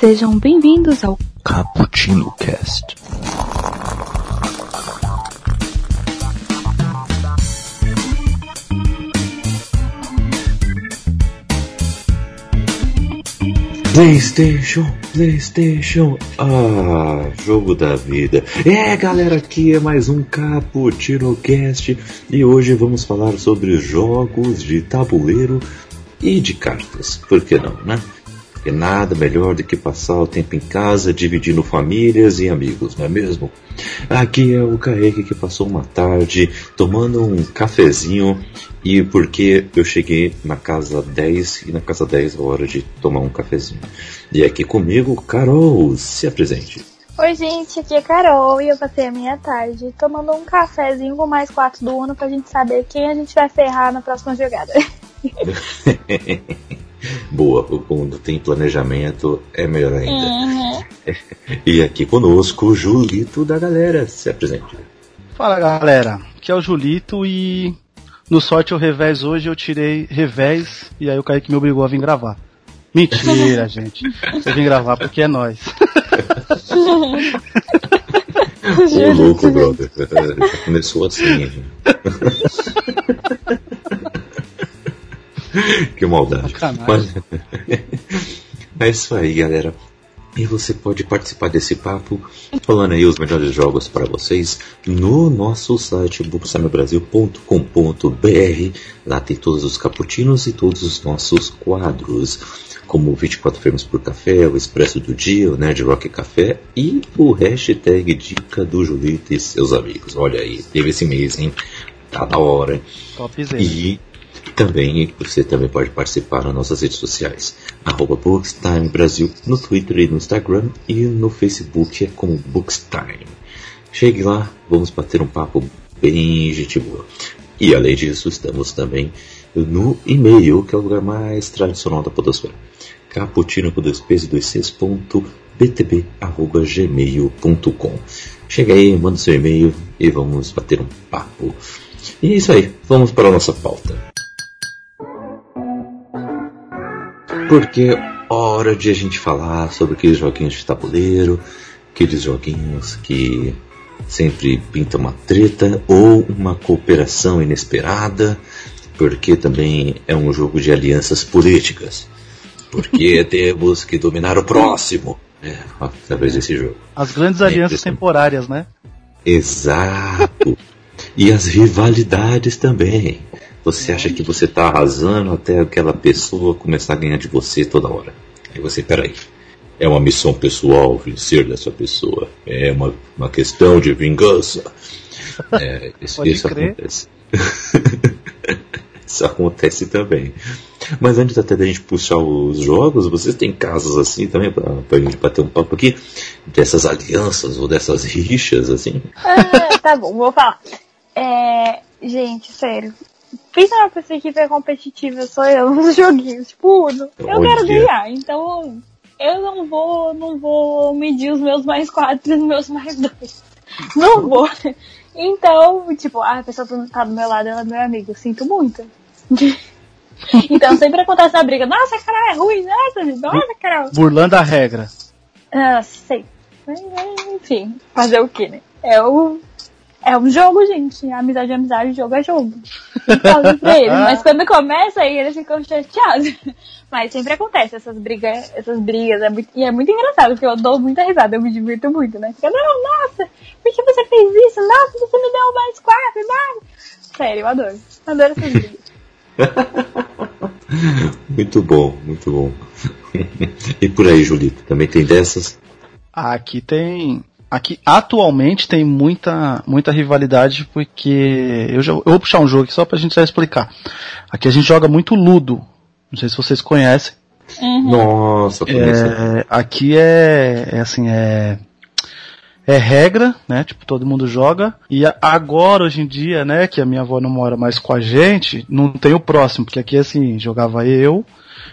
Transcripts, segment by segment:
Sejam bem-vindos ao Cappuccino Cast. PlayStation, PlayStation, ah, jogo da vida. É, galera, aqui é mais um Cappuccino Cast e hoje vamos falar sobre jogos de tabuleiro e de cartas. Por que não, né? Porque nada melhor do que passar o tempo em casa dividindo famílias e amigos, não é mesmo? Aqui é o Kaique que passou uma tarde tomando um cafezinho e porque eu cheguei na casa 10 e na casa 10 é hora de tomar um cafezinho. E aqui comigo, Carol, se apresente. Oi gente, aqui é Carol e eu passei a minha tarde tomando um cafezinho com mais quatro do Uno pra gente saber quem a gente vai ferrar na próxima jogada. Boa, quando tem planejamento é melhor ainda. Uhum. E aqui conosco o Julito da galera, se apresente. Fala galera, aqui é o Julito e no sorte o revés hoje eu tirei revés e aí o Kaique me obrigou a vir gravar. Mentira, gente. Eu vim gravar porque é nós. Ô louco, brother. Começou assim. que maldade. Mas... é isso aí, galera. E você pode participar desse papo falando aí os melhores jogos para vocês no nosso site booksamebrasil.com.br. Lá tem todos os caputinos e todos os nossos quadros, como 24 frames por café, o Expresso do Dia, o Nerd Rock Café e o hashtag Dica do Julito e seus amigos. Olha aí, teve esse mês, hein? Tá da hora. Topzera. E também você também pode participar nas nossas redes sociais, arroba Bookstime Brasil, no Twitter e no Instagram e no Facebook é como Bookstime. Chegue lá, vamos bater um papo bem gente boa. E além disso, estamos também no e-mail, que é o lugar mais tradicional da podosfera. caputino com dois p's dois c's ponto btb, arroba, gmail.com. Chega aí, manda seu e-mail e vamos bater um papo. E é isso aí, vamos para a nossa pauta. Porque hora de a gente falar sobre aqueles joguinhos de tabuleiro, aqueles joguinhos que sempre pintam uma treta ou uma cooperação inesperada, porque também é um jogo de alianças políticas. Porque temos que dominar o próximo. É, através desse jogo. As grandes alianças temporárias, né? Exato. e as rivalidades também. Você acha que você está arrasando até aquela pessoa começar a ganhar de você toda hora. Aí você, peraí. É uma missão pessoal vencer dessa pessoa. É uma, uma questão de vingança. É, isso, isso acontece. isso acontece também. Mas antes até da gente puxar os jogos, vocês têm casos assim também para a gente bater um papo aqui dessas alianças ou dessas rixas assim? Ah, tá bom, vou falar. É, gente, sério, Pensa uma pessoa que é competitiva, sou eu nos joguinhos, tipo Uno. Eu quero ganhar, então eu não vou, não vou medir os meus mais quatro e os meus mais dois. Não vou. Então, tipo, a pessoa tá do meu lado, ela é meu amigo, sinto muito. Então sempre acontece a briga, nossa, Carol é ruim, nossa, nossa, Carol. Burlando a regra. Ah, sei. Enfim, fazer o que, né? É o é um jogo, gente. Amizade é amizade, jogo é jogo. Falo pra ele. Mas quando começa aí, eles ficam chateados. Mas sempre acontece essas brigas, essas brigas. É muito, e é muito engraçado, porque eu dou muita risada, eu me divirto muito, né? Fica, não, nossa, por que você fez isso? Nossa, você me deu mais quatro, mais. Sério, eu adoro. Adoro essas brigas. muito bom, muito bom. e por aí, Julito, também tem dessas? Aqui tem aqui atualmente tem muita muita rivalidade porque eu, já, eu vou puxar um jogo aqui só pra gente já explicar. Aqui a gente joga muito Ludo. Não sei se vocês conhecem. Uhum. Nossa, é, aqui é, é assim, é é regra, né? Tipo, todo mundo joga. E agora, hoje em dia, né, que a minha avó não mora mais com a gente, não tem o próximo, porque aqui assim, jogava eu,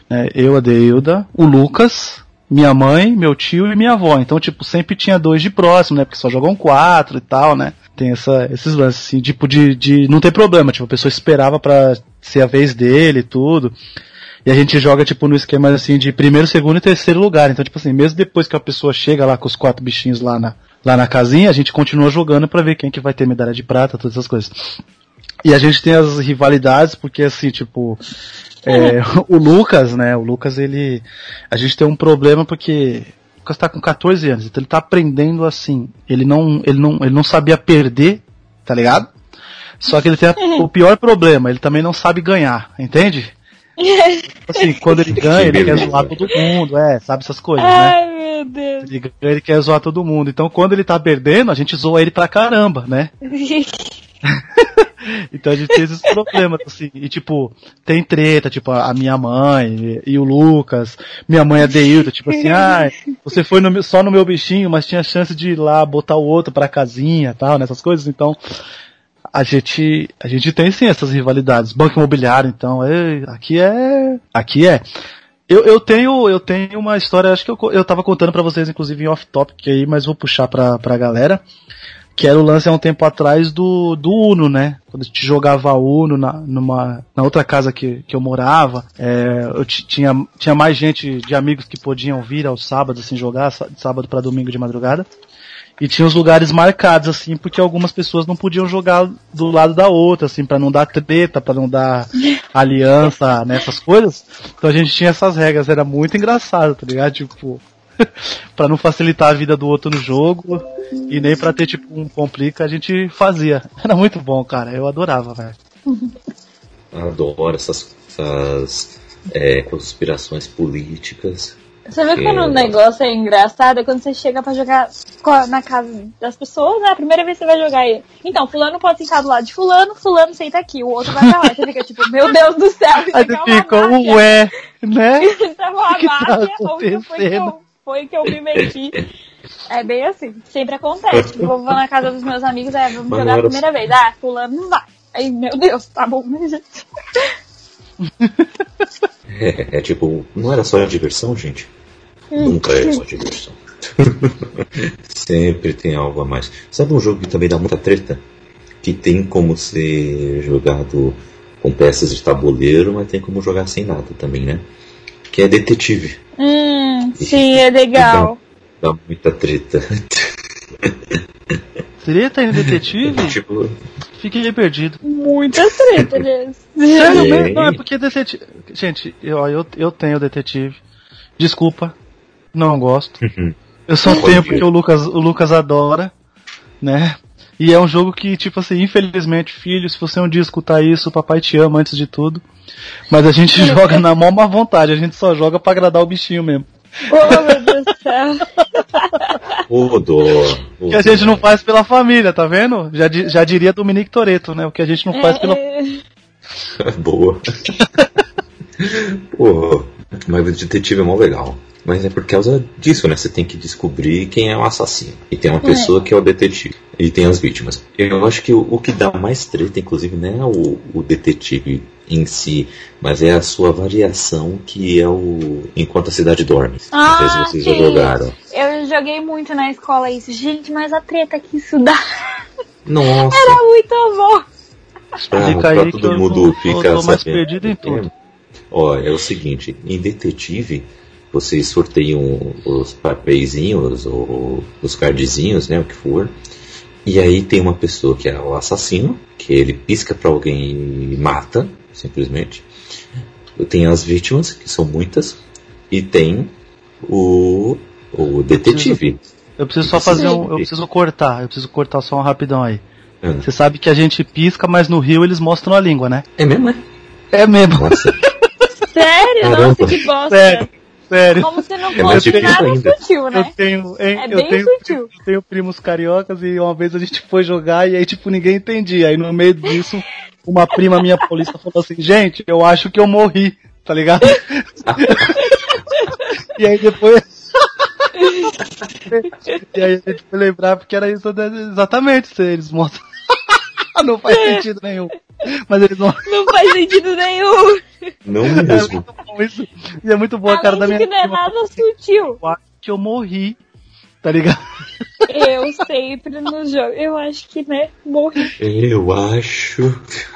né, eu, a Deilda, o Lucas, minha mãe, meu tio e minha avó. Então, tipo, sempre tinha dois de próximo, né? Porque só jogam quatro e tal, né? Tem essa, esses lances, assim, tipo, de, de não ter problema. Tipo, a pessoa esperava para ser a vez dele e tudo. E a gente joga, tipo, no esquema, assim, de primeiro, segundo e terceiro lugar. Então, tipo assim, mesmo depois que a pessoa chega lá com os quatro bichinhos lá na, lá na casinha, a gente continua jogando para ver quem que vai ter medalha de prata, todas essas coisas. E a gente tem as rivalidades, porque assim, tipo, é, o Lucas, né, o Lucas, ele, a gente tem um problema porque o Lucas tá com 14 anos, então ele tá aprendendo assim, ele não, ele não, ele não sabia perder, tá ligado? Só que ele tem a, o pior problema, ele também não sabe ganhar, entende? Assim, quando ele ganha, ele quer zoar todo mundo, é, sabe essas coisas, né? Ai, meu Deus. Ele ganha, ele quer zoar todo mundo. Então quando ele tá perdendo, a gente zoa ele pra caramba, né? então a gente tem esses problemas, assim, e tipo, tem treta, tipo, a minha mãe e, e o Lucas, minha mãe é Deilda, tipo assim, ah, você foi no, só no meu bichinho, mas tinha chance de ir lá botar o outro pra casinha tal, nessas coisas, então a gente, a gente tem sim essas rivalidades. Banco imobiliário, então, é, aqui é, aqui é. Eu, eu tenho, eu tenho uma história, acho que eu, eu tava contando para vocês, inclusive em off-topic aí, mas vou puxar pra, pra galera. Que era o lance há um tempo atrás do, do Uno, né? Quando a gente jogava Uno na, numa, na outra casa que, que eu morava, é, eu tinha, tinha mais gente de amigos que podiam vir aos sábados, assim, jogar, de sábado para domingo de madrugada. E tinha os lugares marcados, assim, porque algumas pessoas não podiam jogar do lado da outra, assim, para não dar treta, para não dar aliança nessas coisas. Então a gente tinha essas regras, era muito engraçado, tá ligado? Tipo, para não facilitar a vida do outro no jogo e nem para ter tipo um complica, a gente fazia. Era muito bom, cara, eu adorava, velho. Adoro essas, essas é, conspirações políticas você vê quando o negócio é engraçado é quando você chega pra jogar na casa das pessoas, né? A primeira vez que você vai jogar aí. Então, fulano pode sentar do lado de fulano, fulano senta aqui, o outro vai pra lá. Você fica tipo, meu Deus do céu, Aí você fica, ué, né? Isso é uma que máfia, tá ou foi que, eu, foi que eu me meti. É bem assim, sempre acontece. Tipo, vou na casa dos meus amigos, é, vamos Mas jogar a primeira vez. Ah, fulano não vai. Aí, meu Deus, tá bom, né, gente? É, é, tipo, não era só a diversão, gente? Nunca é só diversão. Sempre tem algo a mais. Sabe um jogo que também dá muita treta? Que tem como ser jogado com peças de tabuleiro, mas tem como jogar sem nada também, né? Que é detetive. Hum, sim, é legal. Dá, dá muita treta. Treta em detetive? tipo, Fiquei perdido. Muita treta, né? Sério mesmo? Não, é porque detetive. Gente, eu, eu, eu tenho detetive. Desculpa, não gosto. Uhum. Eu só tenho porque o Lucas, o Lucas adora, né? E é um jogo que, tipo assim, infelizmente, filho, se você um dia escutar isso, o papai te ama antes de tudo. Mas a gente joga na mão má vontade, a gente só joga para agradar o bichinho mesmo. Oh, meu Deus do céu. O dó. O que a gente não faz pela família, tá vendo? Já, já diria Dominique Toreto, né? O que a gente não faz pela. É. Boa. Pô, mas o detetive é mó legal. Mas é por causa disso, né? Você tem que descobrir quem é o assassino. E tem uma pessoa é. que é o detetive. E tem as vítimas. Eu acho que o, o que dá mais treta, inclusive, não é o, o, detetive em si, mas é a sua variação que é o Enquanto a Cidade Dorme. Ah, não sei se vocês já jogaram. Eu joguei muito na escola isso. Gente, mas a treta que isso dá. Nossa. Era muito bom. Pra, pra todo mundo ficar eu tô mais perdido em tudo. Ó, é o seguinte, em detetive vocês sorteiam os papeizinhos ou os cardzinhos, né, o que for. E aí tem uma pessoa que é o assassino, que ele pisca para alguém e mata, simplesmente. Tem as vítimas, que são muitas, e tem o, o detetive. Eu preciso, eu preciso só fazer um. Eu preciso cortar, eu preciso cortar só um rapidão aí. Ah. Você sabe que a gente pisca, mas no Rio eles mostram a língua, né? É mesmo, é? É mesmo. Nossa. Sério? Caramba. Nossa, que bosta. Sério. Sério. Como se não é fosse é nada ainda. sutil, né? Eu tenho, hein, é eu bem tenho, sutil. Eu tenho primos cariocas e uma vez a gente foi jogar e aí, tipo, ninguém entendia. Aí no meio disso, uma prima minha paulista falou assim, gente, eu acho que eu morri, tá ligado? e aí depois. e aí a gente foi lembrar porque era isso exatamente, eles mostram. não faz sentido nenhum. Mas eles não. Não faz sentido nenhum. Não mesmo. É muito bom isso. E é muito boa a cara da minha. que não é nada sutil. Eu acho que eu morri. Tá ligado? Eu sempre no jogo. Eu acho que, né, morri. Eu acho.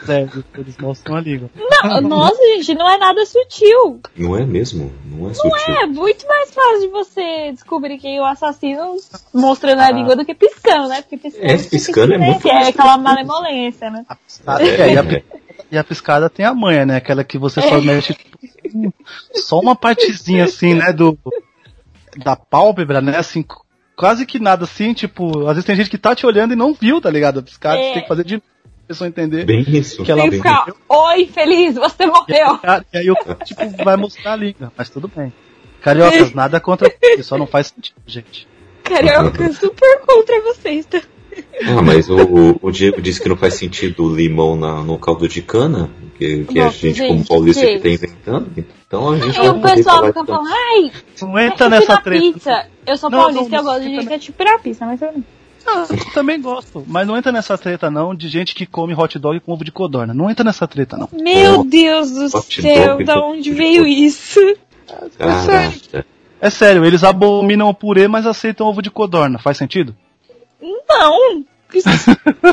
É, eles mostram a língua. Não, nossa, gente, não é nada sutil. Não é mesmo? Não é Não sutil. é, muito mais fácil de você descobrir quem é o assassino mostrando a língua do que piscando, né? Porque piscando, É, você piscando é né, muito que é aquela malemolência, né? A piscada, é, e, a, e a piscada tem a manha, né? Aquela que você só mexe tipo, só uma partezinha assim, né? Do da pálpebra, né? Assim, quase que nada assim, tipo, às vezes tem gente que tá te olhando e não viu, tá ligado? A piscada, É. você tem que fazer de novo pra pessoa entender. Bem isso. Que ela Tem ficar, oi, feliz, você morreu. E aí o cara, tipo, vai mostrar a língua, mas tudo bem. Cariocas, nada contra você, só não faz sentido, gente. Carioca, super contra vocês, tá? Ah, mas o, o- o Diego disse que não faz sentido limão na- no caldo de cana, que, que a Nossa, gente, gente, como paulista, que tá inventando. Então a gente E o vai pessoal falar fica falando, ai, Não entra ketchup nessa treta. pizza. Eu sou Não, paulista não, eu gosto de ketchup na pizza, mas eu não. Ah, eu também gosto, mas não entra nessa treta não de gente que come hot dog com ovo de codorna. Não entra nessa treta não. Meu Deus do hot céu, dog da onde veio isso? Caraca. É sério, eles abominam o purê, mas aceitam ovo de codorna. Faz sentido? Não!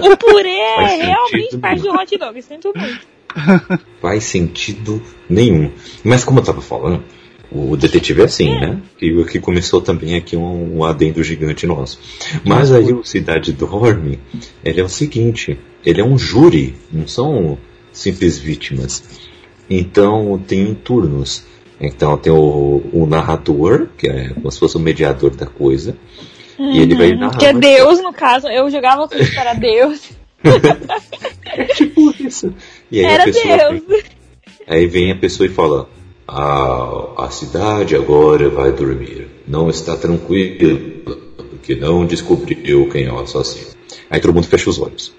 O purê é realmente parte do hot dog, sinto muito. Faz sentido nenhum. Mas como eu tava falando, o detetive é assim, né? Que, que começou também aqui um, um adendo gigante nosso. Mas aí o Cidade Dorme, ele é o seguinte, ele é um júri, não são simples vítimas. Então tem turnos. Então tem o, o narrador, que é como se fosse o mediador da coisa. E ele vai narrar. Que é Deus, no caso. Eu jogava tudo para Deus. É tipo isso. E aí a Era pessoa Deus. vem- aí vem a pessoa e fala: a, a cidade agora vai dormir. Não está tranquila, porque não descobriu quem é o assassino. Aí todo mundo fecha os olhos.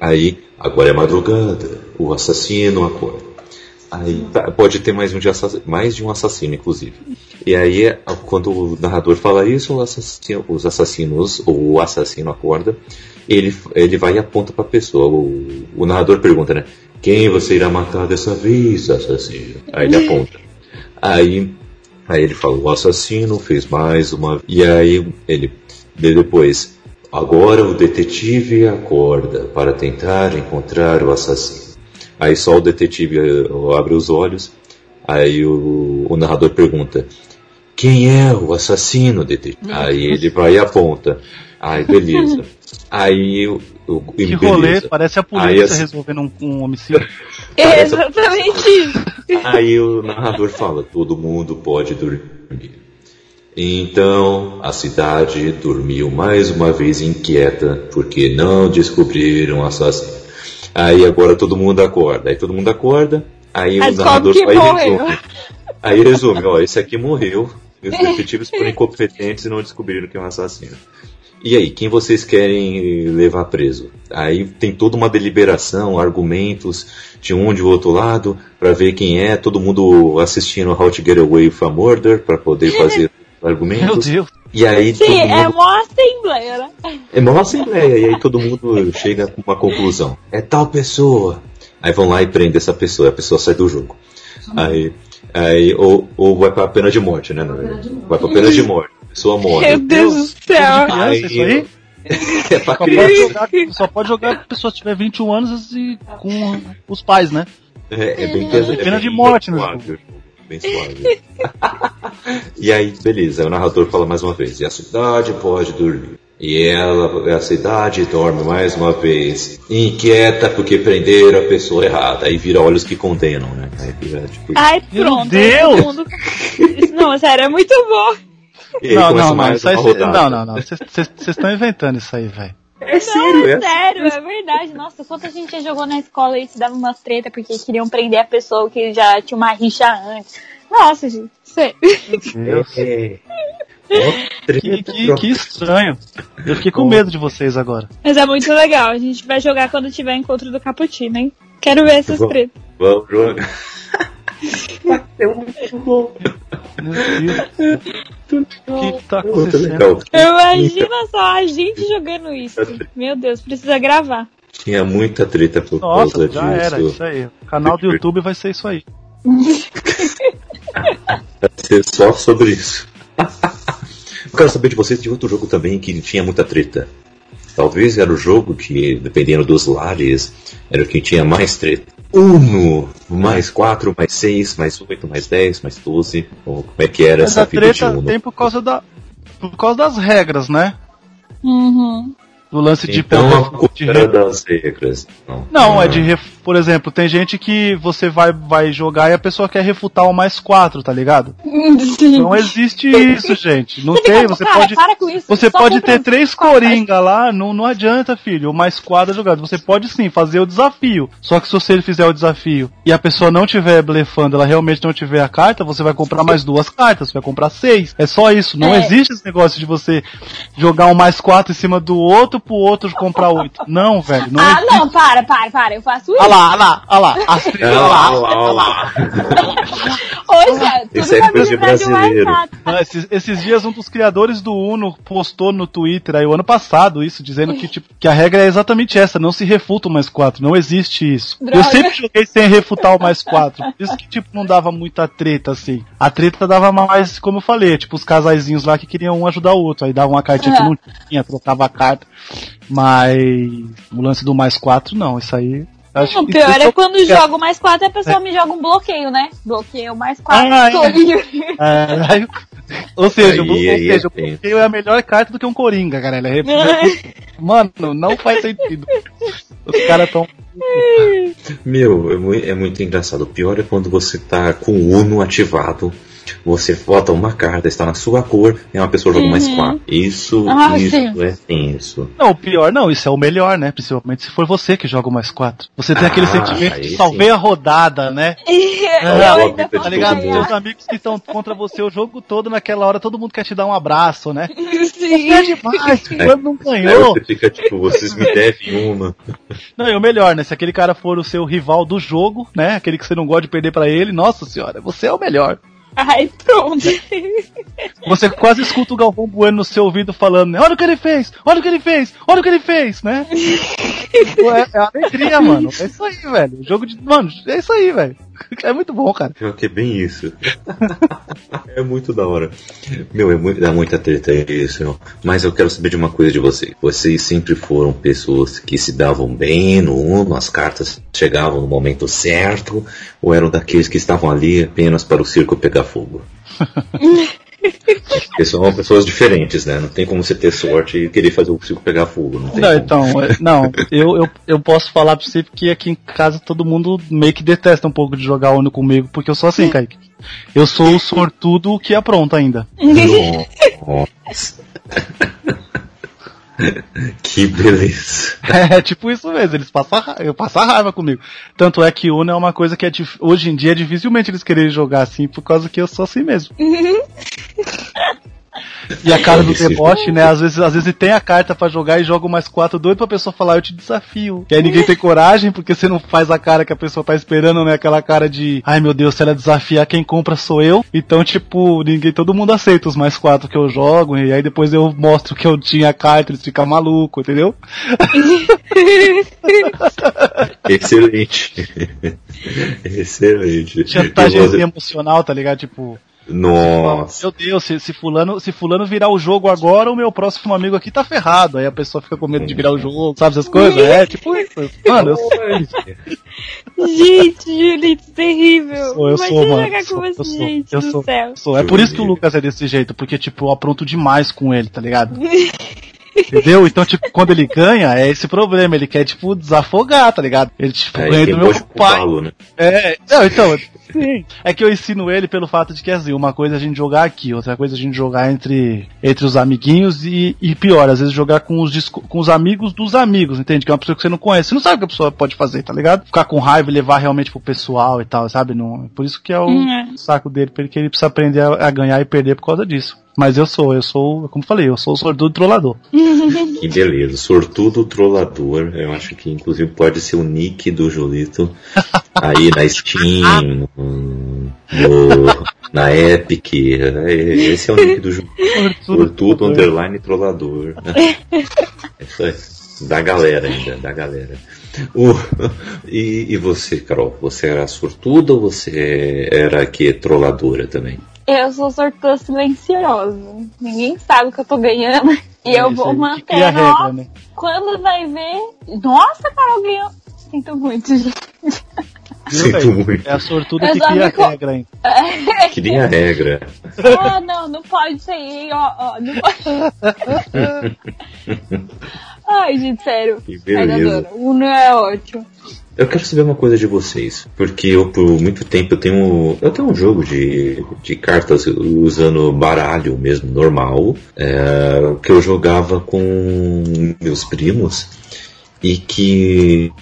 Aí, agora é madrugada, o assassino acorda. Aí tá, pode ter mais, um de mais de um assassino, inclusive. E aí, quando o narrador fala isso, assassino- os assassinos, ou o assassino acorda, ele, ele vai e aponta para a pessoa. O, o narrador pergunta, né? Quem você irá matar dessa vez, assassino? Aí ele aponta. Aí, aí ele fala, o assassino fez mais uma. E aí ele depois, agora o detetive acorda para tentar encontrar o assassino. Aí só o detetive eh, abre os olhos. Aí o, o narrador pergunta: Quem é o assassino, detetive? Aí ele vai e aponta. Aí beleza. Aí o, o Que beleza. rolê, parece a polícia Aí, assim- resolvendo um, um homicídio. É exatamente isso. Aí o narrador fala: todo mundo pode dormir. Então a cidade dormiu mais uma vez inquieta porque não descobriram o assassino. Aí agora todo mundo acorda. Aí todo mundo acorda. Aí Aí o narrador que e morreu. resume. Aí resume: ó, esse aqui morreu. E os detetives foram incompetentes e não descobriram quem é o assassino. E aí, quem vocês querem levar preso? Aí tem toda uma deliberação, argumentos de um de outro lado para ver quem é, todo mundo assistindo How to Get Away with a Murder para poder fazer Meu argumentos. Deus. E aí todo Sim, é mundo uma assembleia, né? é uma assembleia e aí todo mundo chega com uma conclusão. É tal pessoa. Aí vão lá e prendem essa pessoa, a pessoa sai do jogo. Aí, aí ou, ou vai pra pena de morte, né? Vai pra pena de morte. Pessoa morre. Meu Deus do céu. Isso aí? É pra Só pode, criança. jogar, só pode jogar se a pessoa tiver 21 anos e com os pais, né? É, é bem pesado. Pena é de bem morte Bem suave. e aí, beleza, o narrador fala mais uma vez. E a cidade pode dormir. E ela, a cidade dorme mais uma vez, inquieta porque prenderam a pessoa errada. Aí vira olhos que condenam, né? Aí vira tipo. Ai, Meu pronto. Deus! todo mundo- Não, sério, é muito bom. E Não, não, não, mais isso aí, não, não, não. Vocês estão inventando isso aí, velho. É sério, Não, é é sério, é verdade. Nossa, quanta gente já jogou na escola e se dava umas treta porque queriam prender a pessoa que já tinha uma rixa antes. Nossa, gente, sério. Meu Deus. É. Que, que, que estranho. Eu fiquei com medo de vocês agora. Mas é muito legal. A gente vai jogar quando tiver encontro do Caputino, hein? Quero ver essas tretas. Vamos jogar. Meu Deus. O que tá Muito acontecendo? legal. Imagina só a gente jogando isso. Meu Deus, precisa gravar. Tinha muita treta por Nossa, causa já era, disso. isso aí. O canal do YouTube vai ser isso aí. Vai ser só sobre isso. O quero saber de vocês de outro jogo também que tinha muita treta. Talvez era o jogo que, dependendo dos lares, era o que tinha mais treta. Uno, mais 4, mais 6, mais 8, mais 10, mais 12. Ou como é que era Mas essa vida de Uno? Tem por causa, da, por causa das regras, né? Uhum do lance de então, poder. De das regras. Não, não é de. Ref... Por exemplo, tem gente que você vai, vai jogar e a pessoa quer refutar o mais 4, tá ligado? Sim. Não existe isso, gente. Não tem. Você pode. Você pode ter três coringa lá, não, não adianta, filho. O mais 4 é jogado. Você pode sim fazer o desafio. Só que se você fizer o desafio e a pessoa não tiver blefando, ela realmente não tiver a carta, você vai comprar mais duas cartas, você vai comprar seis. É só isso. Não é. existe esse negócio de você jogar um mais 4 em cima do outro pro outro comprar oito. Não, velho. Não ah, existe. não, para, para, para. Eu faço isso. Olha lá, olha lá, olha lá. As olha lá, olha lá. Hoje, Isso é coisa de brasileiro. Não, esses, esses, dias um dos criadores do Uno postou no Twitter aí o ano passado isso, dizendo que, tipo, que a regra é exatamente essa, não se refuta o mais quatro, não existe isso. Droga. Eu sempre joguei sem refutar o mais quatro. Isso que, tipo, não dava muita treta, assim. A treta dava mais, como eu falei, tipo, os casaizinhos lá que queriam um ajudar o outro. Aí dava uma cartinha que não tinha, trocava a carta. Mas o lance do mais 4, não, isso aí. Acho o pior é quando é... jogo mais 4 e a pessoa é. me joga um bloqueio, né? Bloqueio mais 4. Ah, é. é. ou seja, aí, o, aí, seja, o bloqueio é a melhor carta do que um Coringa, cara. Ele é... Mano, não faz sentido. Os caras tão. Meu, é muito, é muito engraçado. O pior é quando você tá com o Uno ativado você bota uma carta, está na sua cor, e uma pessoa joga uhum. mais quatro. Isso, ah, isso sim. é tenso. Não, o pior não, isso é o melhor, né? Principalmente se for você que joga mais quatro. Você tem ah, aquele sentimento de salvei a rodada, né? é, tá ligado? Seus amigos que estão contra você o jogo todo, naquela hora todo mundo quer te dar um abraço, né? Sim. É demais, é. não ganhou. Você fica tipo, vocês me devem uma. Não, e o melhor, né? Se aquele cara for o seu rival do jogo, né? Aquele que você não gosta de perder para ele, nossa senhora, você é o melhor. Ai, pronto. Você quase escuta o Galvão Bueno no seu ouvido falando, né? Olha o que ele fez! Olha o que ele fez! Olha o que ele fez, né? é, é alegria, mano. É isso aí, velho. O jogo de. Mano, é isso aí, velho. É muito bom, cara. Pior que é bem isso. é muito da hora. Meu, é muito, dá muita treta isso, meu. Mas eu quero saber de uma coisa de vocês. Vocês sempre foram pessoas que se davam bem no Uno, as cartas chegavam no momento certo, ou eram daqueles que estavam ali apenas para o circo pegar fogo? Porque são pessoas diferentes, né? Não tem como você ter sorte e querer fazer o circo pegar fogo. Não, não então, é, não, eu, eu, eu posso falar pra você que aqui em casa todo mundo meio que detesta um pouco de jogar Uno comigo, porque eu sou assim, Kaique. Eu sou o sortudo que apronta ainda. Nossa. que beleza. É, tipo isso mesmo, eles passam, eu passam raiva comigo. Tanto é que Uno é uma coisa que é, hoje em dia é dificilmente eles querem jogar assim, por causa que eu sou assim mesmo. E a cara do deboche, né? Às vezes, às vezes tem a carta para jogar e joga mais quatro doido pra pessoa falar, eu te desafio. Que aí ninguém tem coragem, porque você não faz a cara que a pessoa tá esperando, né? Aquela cara de, ai meu Deus, se ela desafiar, quem compra sou eu. Então, tipo, ninguém, todo mundo aceita os mais quatro que eu jogo, e aí depois eu mostro que eu tinha a carta, eles ficam malucos, entendeu? Excelente. Excelente. Chantagem emocional, tá ligado? Tipo, nossa. Meu Deus, se, se, fulano, se fulano virar o jogo agora, o meu próximo amigo aqui tá ferrado. Aí a pessoa fica com medo de virar o jogo, sabe essas coisas? É, tipo isso. Mano, eu sou. Gente, Julito, terrível. Sou, eu sou, mano. Eu sou, eu sou, gente eu sou, céu. sou. É por isso que o Lucas é desse jeito, porque, tipo, eu apronto demais com ele, tá ligado? Entendeu? Então, tipo, quando ele ganha, é esse problema. Ele quer, tipo, desafogar, tá ligado? Ele, tipo, é, ganha do meu pai. Né? É, não, então, sim. É que eu ensino ele pelo fato de que, assim, uma coisa é a gente jogar aqui, outra coisa é a gente jogar entre, entre os amiguinhos e, e pior, às vezes jogar com os, com os amigos dos amigos, entende? Que é uma pessoa que você não conhece. Você não sabe o que a pessoa pode fazer, tá ligado? Ficar com raiva e levar realmente pro pessoal e tal, sabe? Não, por isso que é o hum, é. saco dele, porque ele precisa aprender a, a ganhar e perder por causa disso. Mas eu sou, eu sou, como falei, eu sou o sortudo trollador. Que beleza, sortudo trollador. Eu acho que inclusive pode ser o nick do Julito aí na Steam, no, no, na Epic. Esse é o nick do Julito. Sortudo, underline trollador. Isso aí. Da galera ainda, da galera. Uh, e, e, você, Carol? Você era sortuda ou você era que trolladora também? Eu sou sortuda silenciosa. Ninguém sabe que eu tô ganhando. E é, eu vou manter. a regra, né? Quando vai ver. Nossa, Carol ganhou. Sinto muito, gente. Sinto muito. É a sortuda que cria a regra, hein? Cria a regra. Ah, não, não pode ser, hein? Ó, ó, não pode. Ai, gente, sério. Que beleza. O Uno é ótimo. Eu quero saber uma coisa de vocês, porque eu por muito tempo eu tenho eu tenho um jogo de, de cartas usando baralho mesmo normal é, que eu jogava com meus primos e que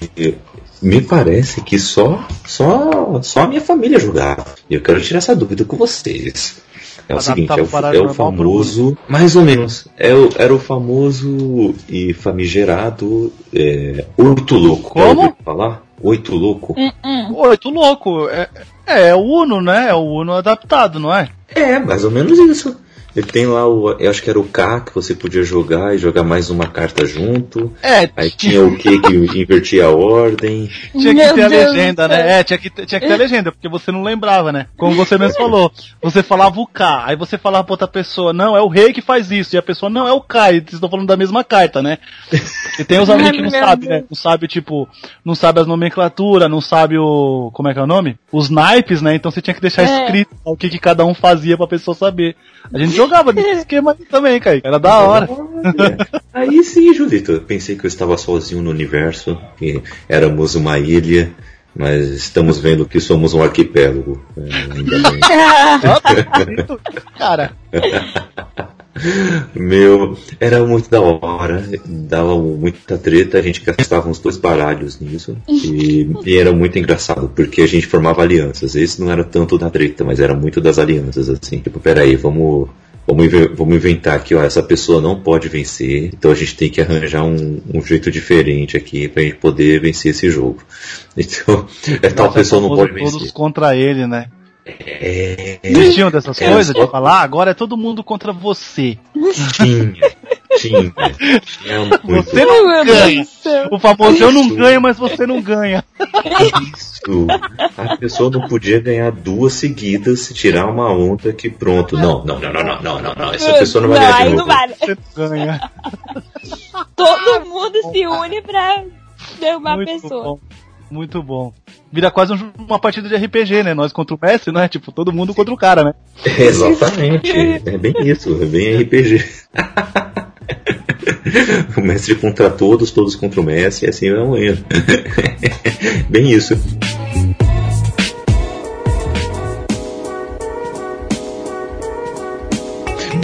me parece que só só só a minha família jogava. E eu quero tirar essa dúvida com vocês. É o seguinte, é o é o famoso, mais ou menos, é o, era o famoso e famigerado é, oito louco. Como? ouviu falar? Oito louco. Hum, Oito louco. É, é, é o Uno, né? É o Uno adaptado, não é? É, mais ou menos isso. Ele tem lá o. Eu acho que era o K que você podia jogar e jogar mais uma carta junto. É, Aí tinha o Q que invertia a ordem. Tinha que Meu ter a Deus legenda, do céu. né? É, tinha que, ter- tinha que ter a legenda, porque você não lembrava, né? Como você mesmo falou. Você falava o K, aí você falava pra outra pessoa, não, é o rei que faz isso, e a pessoa, não, é o K, e vocês estão falando da mesma carta, né? E tem os amigos que não sabem, né? Deus. Não sabe, tipo, não sabe as nomenclaturas, não sabe o. Como é que é o nome? Os naipes, né? Então você tinha que deixar É. escrito o que, que cada um fazia pra pessoa saber. A gente jogava nesse esquema também, Kaique. Era da hora. Aí sim, Julito. Eu pensei que eu estava sozinho no universo, que éramos uma ilha, mas estamos vendo que somos um arquipélago. É. Cara, Meu, era muito da hora, dava muita treta, a gente gastava uns dois baralhos nisso, e, e era muito engraçado, porque a gente formava alianças. Esse não era tanto da treta, mas era muito das alianças, assim. Tipo, peraí, vamos, vamos, vamos inventar aqui, ó, essa pessoa não pode vencer, então a gente tem que arranjar um, um jeito diferente aqui pra gente poder vencer esse jogo. Então, é tal Nossa, pessoa não pode todos vencer. contra ele, né? É, tinham dessas Era coisas só- de falar, "Ah, agora é todo mundo contra você. tinha, tinha, tinha muito. Você não Meu ganha. O famoso eu não ganho, mas você não ganha. Isso. A pessoa não podia ganhar duas seguidas se tirar uma onda que pronto. Não, não, não, não, não, não, não, não. Essa pessoa não vai ganhar novo. não vale. Você não ganha. Todo mundo se une pra derrubar a pessoa. bom. Muito bom. Vira quase um- uma partida de RPG, né? Nós contra o Messi, não é? Tipo, todo mundo contra o cara, né? Exatamente. É bem isso, é bem RPG. o mestre contra todos, todos contra o mestre, e assim é um erro. bem isso.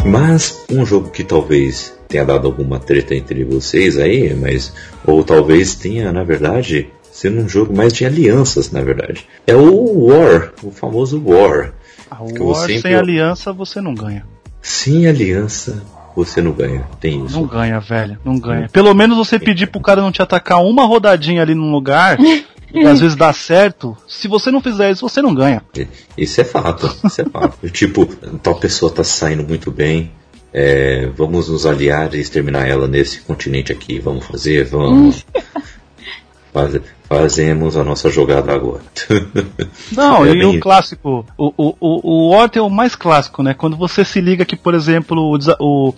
Mas um jogo que talvez tenha dado alguma treta entre vocês aí, mas ou talvez tenha, na verdade, sendo um jogo mais de alianças, na verdade. É o War, o famoso War. A Que eu War sempre- sem aliança você não ganha. Sem aliança, você não ganha. Tem isso. Não ganha, velho. Não ganha. Pelo menos você pedir pro cara não te atacar uma rodadinha ali num lugar, e às vezes dá certo. Se você não fizer isso, você não ganha. Isso é fato. Isso é fato. tipo, tal pessoa tá saindo muito bem. é, vamos nos aliar e exterminar ela nesse continente aqui. Vamos fazer? Vamos. Faz- fazemos a nossa jogada agora. Não, É e bem o clássico, o, o, o, o é o mais clássico, né? Quando você se liga que, por exemplo, o, o,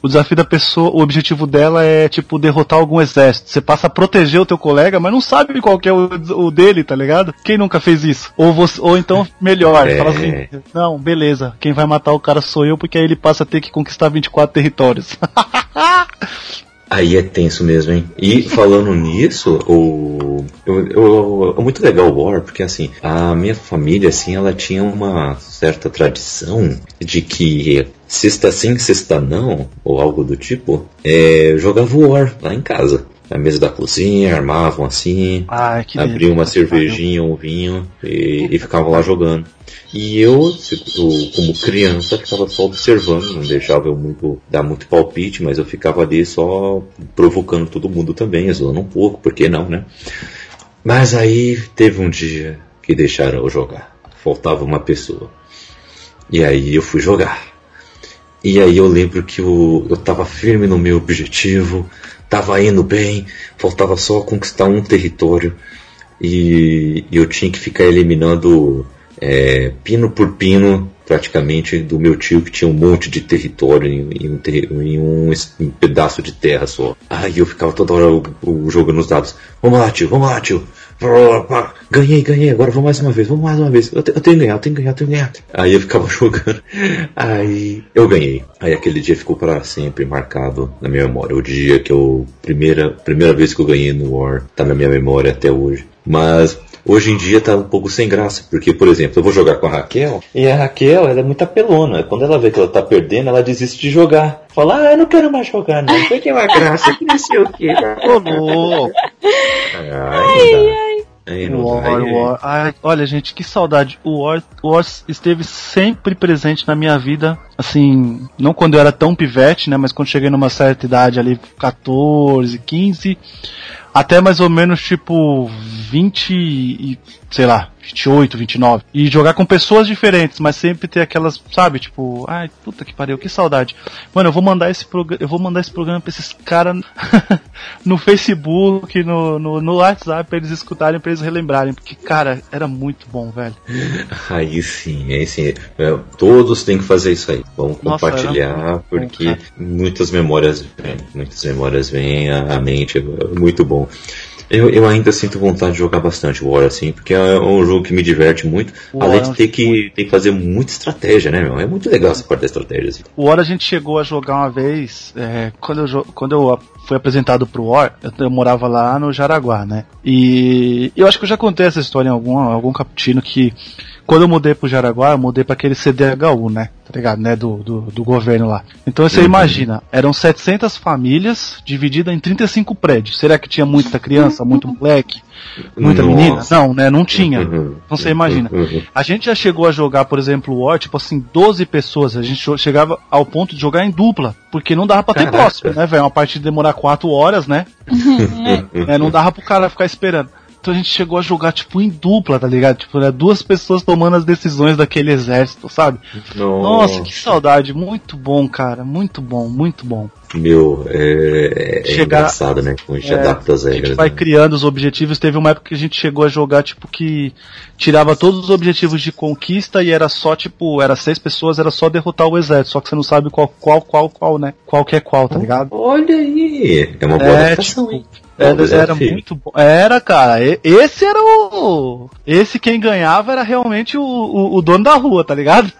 o desafio da pessoa, o objetivo dela é, tipo, derrotar algum exército. Você passa a proteger o teu colega, mas não sabe qual que é o, o dele, tá ligado? Quem nunca fez isso? Ou, você, ou então, melhor, É. fala assim, não, beleza, quem vai matar o cara sou eu, porque aí ele passa a ter que conquistar 24 territórios. Aí é tenso mesmo, hein? E falando nisso, o, eu, eu- é muito legal o War, porque assim, a minha família, assim, ela tinha uma certa tradição de que sexta sim, sexta não, ou algo do tipo, é, jogava War lá em casa. Na mesa da cozinha, armavam assim, que abriam uma cervejinha, um vinho e, e ficavam lá jogando. E eu, como criança, ficava só observando, não deixava eu muito dar muito palpite, mas eu ficava ali só provocando todo mundo também, zoando um pouco, por que não, né? Mas aí teve um dia que deixaram eu jogar. Faltava uma pessoa. E aí eu fui jogar. E aí eu lembro que eu, eu tava firme no meu objetivo, tava indo bem, faltava só conquistar um território e, e eu tinha que ficar eliminando é, pino por pino praticamente do meu tio que tinha um monte de território em, em, um, ter, em um, um, pedaço de terra só. Aí eu ficava toda hora o, o, jogando os dados. Vamos lá, tio, vamos lá, tio. Ganhei, ganhei, agora vamos mais uma vez, vamos mais uma vez. Eu, te, eu tenho que ganhar, eu tenho que ganhar, eu tenho que ganhar. Aí eu ficava jogando, aí eu ganhei. Aí aquele dia ficou para sempre marcado na minha memória. O dia que eu, primeira, primeira vez que eu ganhei no War, tá na minha memória até hoje. Mas Hoje em dia tá um pouco sem graça, porque, por exemplo, eu vou jogar com a Raquel, e a Raquel, ela é muito apelona. Quando ela vê que ela tá perdendo, ela desiste de jogar. Fala, ah, eu não quero mais jogar, não. Foi que é uma graça, que não sei o que. Ô, louco. Ai, ai. ai. Aí War, War. Ai, olha, gente, que saudade. O War, War esteve sempre presente na minha vida. Assim, não quando eu era tão pivete, né? Mas quando cheguei numa certa idade ali, 14, 15 até mais ou menos tipo 20 e sei lá, 28, 29. E jogar com pessoas diferentes, mas sempre ter aquelas, sabe, tipo, ai, puta que pariu, que saudade. Mano, eu vou mandar esse programa, eu vou mandar esse programa pra esses caras no Facebook, no, no, no, WhatsApp, pra eles escutarem, pra eles relembrarem, porque, cara, era muito bom, velho. Aí sim, aí sim. É, todos têm que fazer isso aí. Vamos Nossa, compartilhar, porque bom, muitas memórias vêm, muitas memórias vêm à mente, é muito bom. Eu, eu ainda sinto vontade de jogar bastante War, assim, porque é um jogo que me diverte muito, o além de ter que, ter que fazer muita estratégia, né, meu? É muito legal essa parte da estratégia. Assim. O War a gente chegou a jogar uma vez, é, quando, eu, quando eu fui apresentado pro War, eu, eu, morava lá no Jaraguá, né? E eu acho que eu já contei essa história em algum, algum cappuccino que quando eu mudei pro Jaraguá, eu mudei para aquele CDHU, né? Tá ligado? Né? Do, do, do governo lá. Então você uhum. imagina, eram 700 famílias divididas em 35 prédios. Será que tinha muita criança, muito moleque, muita Nossa. menina? Não, né? Não tinha. Uhum. Então você imagina. Uhum. A gente já chegou a jogar, por exemplo, o War, tipo assim, 12 pessoas. A gente chegava ao ponto de jogar em dupla, porque não dava pra ter próximo, né, velho? Uma partida demorar 4 horas, né? é, não dava pro cara ficar esperando. Então a gente chegou a jogar, tipo, em dupla, tá ligado? Tipo, né, duas pessoas tomando as decisões daquele exército, sabe? Nossa. Nossa, que saudade. Muito bom, cara. Muito bom, muito bom. Meu, é, é Chegar, engraçado, né? Como a gente é, adapta as regras. A gente vai né? criando os objetivos. Teve uma época que a gente chegou a jogar, tipo, que tirava todos os objetivos de conquista e era só, tipo, era seis pessoas, era só derrotar o exército. Só que você não sabe qual, qual, qual, qual, né? Qual que é qual, tá ligado? Olha aí! É uma boa é, adaptação, tipo, hein? Era, era, muito bom. Era, cara. Esse era o. Esse quem ganhava era realmente o, o, o dono da rua, tá ligado?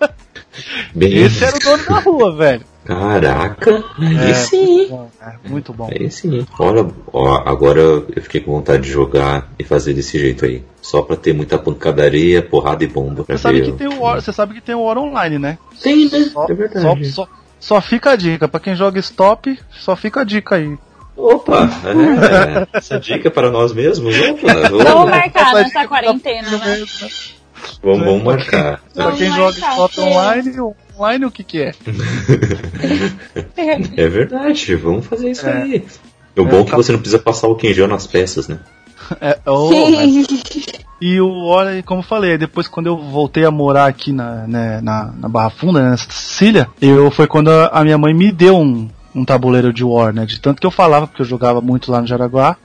Bem... Esse era o dono da rua, velho. Caraca, aí é, sim. Muito bom, é, muito bom. Aí sim. Olha, ó, agora eu fiquei com vontade de jogar e fazer desse jeito aí. Só pra ter muita pancadaria, porrada e bomba. Você sabe, que tem o War, você sabe que tem o War Online, né? Tem, né? Só, é verdade. Só, só, só fica a dica. Pra quem joga stop, só fica a dica aí. Opa, é, essa dica para nós mesmos? Opa, vamos marcar nessa quarentena, né? Vamos, vamos marcar. Pra quem joga stop online, online o que que é? é verdade, vamos fazer isso é. aí. O bom é, é que tá... você não precisa passar o quinjão nas peças, né? É, oh, mas... E o olha, como eu falei, depois quando eu voltei a morar aqui na, né, na, na Barra Funda, né, na Sicília, eu foi quando a minha mãe me deu um, um tabuleiro de War, né? De tanto que eu falava, porque eu jogava muito lá no Jaraguá.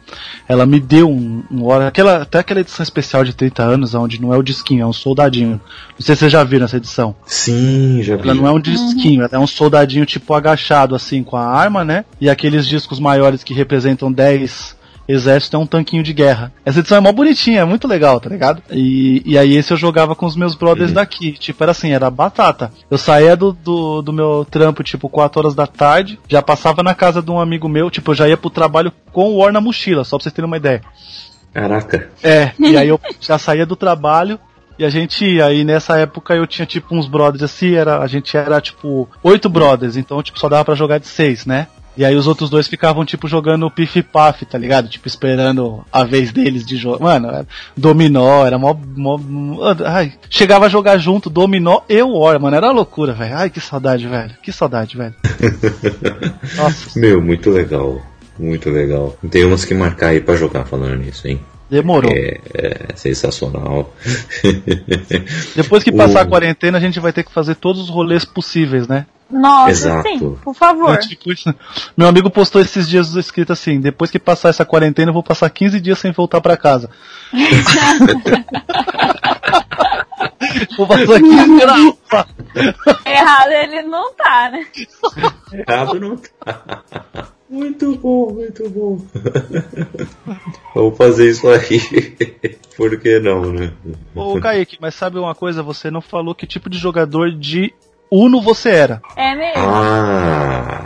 Ela me deu um, um War, aquela, até aquela edição especial de 30 anos, onde não é o disquinho, é um soldadinho. Não sei se você já viu essa edição. Sim, já vi. Ela não é um disquinho, ela é um soldadinho tipo agachado assim com a arma, né? E aqueles discos maiores que representam 10 exército é um tanquinho de guerra. Essa edição é mó bonitinha, é muito legal, tá ligado? E, e aí esse eu jogava com os meus brothers uhum. daqui. Tipo, era assim, era batata. Eu saía do, do, do, meu trampo, tipo, 4 horas da tarde, já passava na casa de um amigo meu, tipo, eu já ia pro trabalho com o War na mochila, só pra vocês terem uma ideia. Caraca. É, e aí eu já saía do trabalho, e a gente, aí nessa época eu tinha tipo uns brothers assim, era, a gente era tipo oito brothers, então tipo só dava para jogar de seis, né? E aí os outros dois ficavam, tipo, jogando pif-paf, tá ligado? Tipo, esperando a vez deles de jogo. Mano, dominó, era mó, mó. Ai, chegava a jogar junto, dominó e War, mano. Era loucura, velho. Ai, que saudade, velho. Que saudade, velho. Nossa. Meu, muito legal. Muito legal. Tem umas que marcar aí pra jogar falando nisso, hein? Demorou. É, é, sensacional. Depois que passar o... a quarentena, a gente vai ter que fazer todos os rolês possíveis, né? Nossa, Exato. sim, por favor. Meu amigo postou esses dias escrito assim: depois que passar essa quarentena, eu vou passar 15 dias sem voltar para casa. Vou passar aqui Errado ele não tá, né? Errado não tá. Muito bom, muito bom. Vamos fazer isso aí. Por que não, né? Ô, Kaique, mas sabe uma coisa? Você não falou que tipo de jogador de Uno você era. É mesmo. Ah.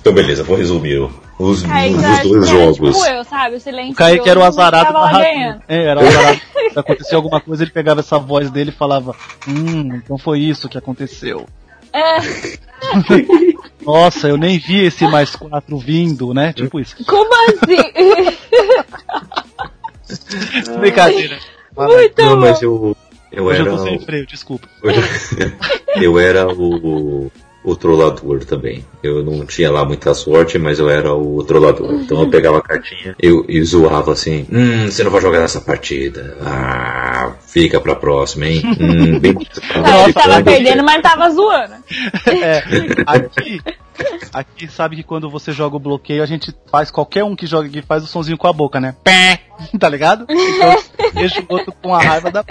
Então, beleza, vou resumir os, Kaique, os dois era jogos. Tipo eu, sabe? O silêncio. O Kaique era o azarado narrador. ganhando. É, era o azarado. Se acontecia alguma coisa, ele pegava essa voz dele e falava: Hum, então foi isso que aconteceu. É, Nossa, eu nem vi esse mais quatro vindo, né? Tipo isso. como assim? Brincadeira. Muito Não, bom. mas eu. Eu Hoje eu era. tô sem freio, desculpa. Eu era o, o trollador também. Eu não tinha lá muita sorte, mas eu era o trollador. Então eu pegava a cartinha eu, e zoava assim: Hum, você não vai jogar nessa partida. Ah, fica pra próxima, hein? Hum, bem Não, ele tava perdendo, mas tava zoando. É, aqui, aqui sabe que quando você joga o bloqueio, a gente faz, qualquer um que joga aqui faz o sonzinho com a boca, né? Pé! Tá ligado? Então, deixa o outro com a raiva da.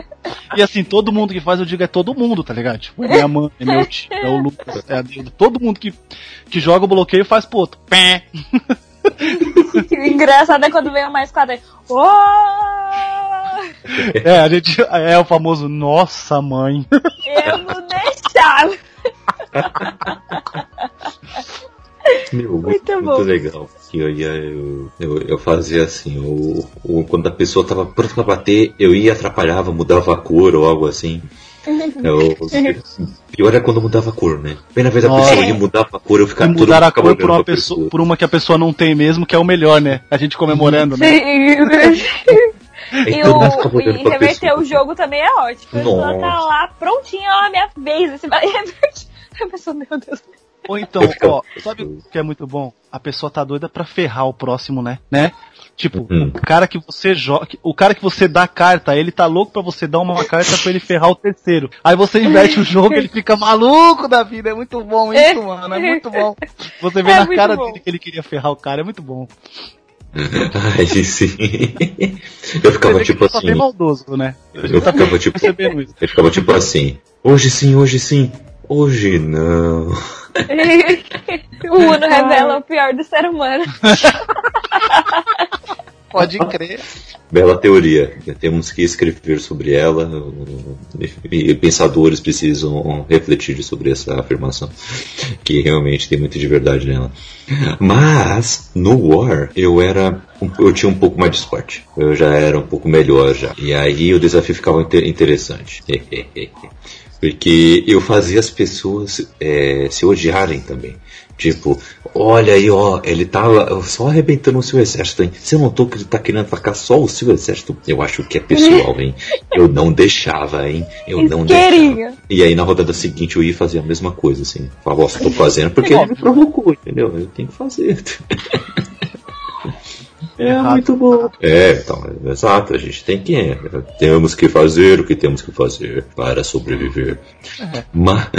E assim, todo mundo que faz, eu digo, é todo mundo, tá ligado? Tipo, é minha mãe, é meu tio, é o Lucas, é a. Todo mundo que, que joga o bloqueio faz pro outro. Pé! O engraçado é quando vem o mais quadro. Oh! É, a gente é o famoso nossa mãe. Eu não deixava. Meu, muito, Muito legal. Que eu, ia, eu, eu, eu fazia assim, o, o, quando a pessoa tava pronta pra bater, eu ia, atrapalhava, mudava a cor ou algo assim. Eu, pior é quando mudava a cor, né? Bem na vez a Nossa. pessoa ia mudava a cor, eu ficava todo mudar a cor por uma, pra pessoa, por uma que a pessoa não tem mesmo, que é o melhor, né? A gente comemorando, né? E, o, e reverter pessoa. o jogo também é ótimo. A pessoa tá lá prontinha, ó, minha vez. Você vai reverter. A pessoa, meu Deus. Ou então, Eu ficava- ó, sabe o que é muito bom? A pessoa tá doida pra ferrar o próximo, né? Né? Tipo, Uhum. o cara que você joga, o cara que você dá carta, ele tá louco pra você dar uma carta pra ele ferrar o terceiro. Aí você inverte o jogo, ele fica maluco da vida. É muito bom isso, mano. É muito bom. Você vê É na cara bom. dele que ele queria ferrar o cara, é muito bom. Ai, sim. Eu ficava tipo assim. maldoso, né? Eu ficava tipo. Percebendo isso. Eu ficava tipo assim. Hoje sim, hoje sim. Hoje não. o Uno revela o pior do ser humano. Pode crer. Bela teoria. Temos que escrever sobre ela. E pensadores precisam refletir sobre essa afirmação. Que realmente tem muito de verdade nela. Mas, no War, eu era. Eu tinha um pouco mais de sorte. Eu já era um pouco melhor já. E aí o desafio ficava inte- interessante. Porque eu fazia as pessoas eh, se odiarem também. Tipo, olha aí, ó, ele tava só arrebentando o seu exército, hein? Você notou que ele tá querendo atacar só o seu exército? Eu acho que é pessoal, hein? Eu não deixava, hein? Eu não deixava. E aí na rodada seguinte eu ia fazer a mesma coisa, assim. Falava, ó, tô fazendo porque ele me provocou, entendeu? Eu tenho que fazer. É Errado. muito bom. É, então, é, exato, a gente tem que. é, temos que fazer o que temos que fazer para sobreviver. Mas,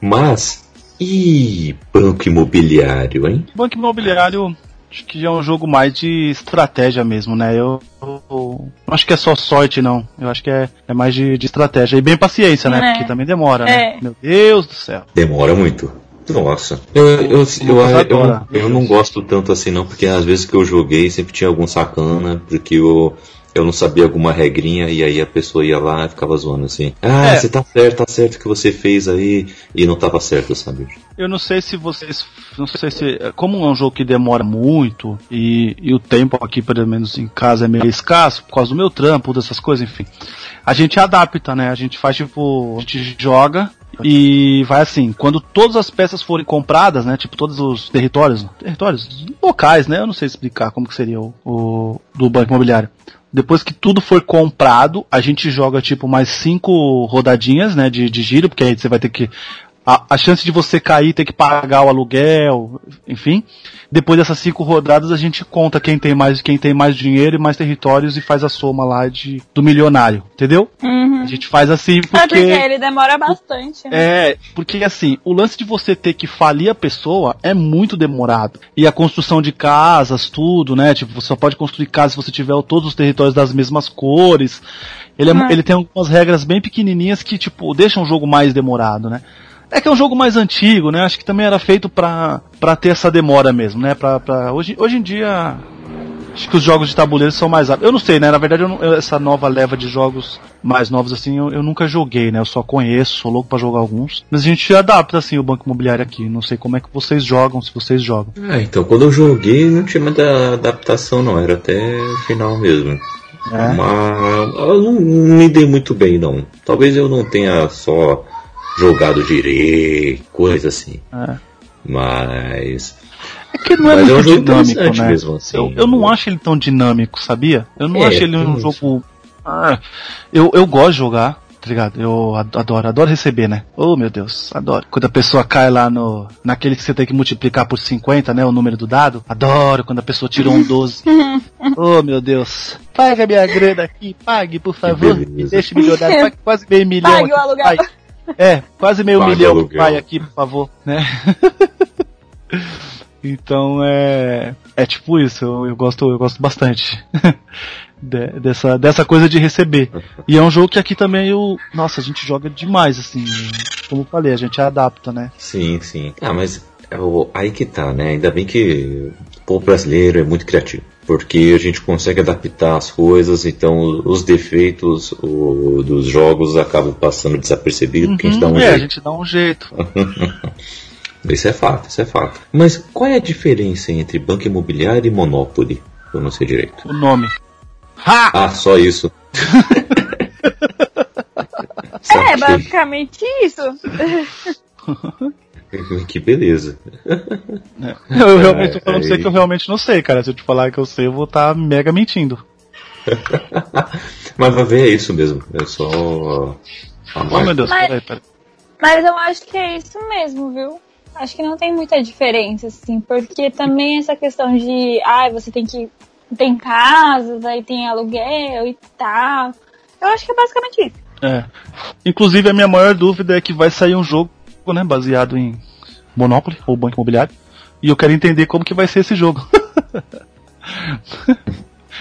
mas. E banco imobiliário, hein? Banco Imobiliário acho que é um jogo mais de estratégia mesmo, né? Eu, eu não acho que é só sorte, não. Eu acho que é, é mais de, de estratégia. E bem paciência, né? É. Porque também demora, né? É. Meu Deus do céu. Demora muito. Nossa. Eu, eu, eu, eu, eu, adora. eu não gosto tanto assim não, porque às vezes que eu joguei sempre tinha algum sacana, porque eu, eu não sabia alguma regrinha e aí a pessoa ia lá e ficava zoando assim. Ah, É. você tá certo, tá certo o que você fez aí e não tava certo, sabe? Eu não sei se vocês. Não sei se. Como é um jogo que demora muito e, e o tempo aqui, pelo menos em casa, é meio escasso, por causa do meu trampo, dessas coisas, enfim. A gente adapta, né? A gente faz tipo. A gente joga e vai assim, quando todas as peças forem compradas, né? Tipo, todos os territórios. Territórios locais, né? Eu não sei explicar como que seria o, o do Banco Imobiliário. Depois que tudo for comprado, a gente joga tipo mais cinco rodadinhas, né, de, de giro, porque aí você vai ter que a, a chance de você cair, ter que pagar o aluguel, enfim. Depois dessas cinco rodadas a gente conta quem tem mais quem tem mais dinheiro e mais territórios e faz a soma lá de do milionário, entendeu? Uhum. A gente faz assim É porque porque ele demora bastante. né? é, porque assim, o lance de você ter que falir a pessoa é muito demorado. E a construção de casas, tudo, né? Tipo, você só pode construir casas se você tiver todos os territórios das mesmas cores. Ele, é, ele tem algumas regras bem pequenininhas que, tipo, deixam o jogo mais demorado, né? É que é um jogo mais antigo, né? Acho que também era feito pra, pra ter essa demora mesmo, né? Pra, pra, hoje, hoje em dia, acho que os jogos de tabuleiro são mais rápidos. Eu não sei, né? Na verdade, não, essa nova leva de jogos mais novos assim, eu, eu, nunca joguei, né? Eu só conheço, sou louco para jogar alguns. Mas a gente adapta assim o banco imobiliário aqui. Não sei como é que vocês jogam, se vocês jogam. É, então quando eu joguei não tinha muita adaptação não, era até final mesmo. É. Mas eu não, não me dei muito bem não. Talvez eu não tenha só jogado direito, coisa assim. É. Mas é que não é Mas muito é um dinâmico, né? Mesmo assim, eu, eu não acho ele tão dinâmico, sabia? Eu não é, acho ele um jogo. Ah, eu, eu gosto de jogar, tá ligado? Eu adoro, adoro receber, né? Oh meu Deus, adoro. Quando a pessoa cai lá no. naquele que você tem que multiplicar por 50, né? O número do dado. Adoro quando a pessoa tirou um 12. oh meu Deus. Paga minha grana aqui, pague, por favor. Me deixe milionário, pague quase meio milhão. Pague aqui, o aluguel. É, quase meio pague milhão, pai, aqui, por favor, né? Então é é tipo isso, eu, eu gosto eu gosto bastante de, dessa dessa coisa de receber. E é um jogo que aqui também eu, nossa, a gente joga demais assim, como eu falei, a gente adapta, né? Sim, sim. Ah, mas é aí que tá, né? Ainda bem que o povo brasileiro é muito criativo porque a gente consegue adaptar as coisas, então os defeitos o, dos jogos acabam passando desapercebidos, uhum, porque a gente dá um é, jeito. a gente dá um jeito. Isso é fato, isso é fato. Mas qual é a diferença entre banco imobiliário e Monopoly? Eu não sei direito. O nome. Ha! Ah, só isso. é, basicamente isso. que beleza. É. Eu realmente tô falando pra você que eu realmente não sei, cara. Se eu te falar que eu sei, eu vou estar tá mega mentindo. Mas vai ver, é isso mesmo. É só. Oh meu Deus, mas, peraí, peraí. Mas eu acho que é isso mesmo, viu? Acho que não tem muita diferença, assim, porque também essa questão de, ah, você tem que. Tem casas, aí tem aluguel e tal. Eu acho que é basicamente isso. É. Inclusive, a minha maior dúvida é que vai sair um jogo, né, baseado em Monopoly, ou Banco Imobiliário, e eu quero entender como que vai ser esse jogo.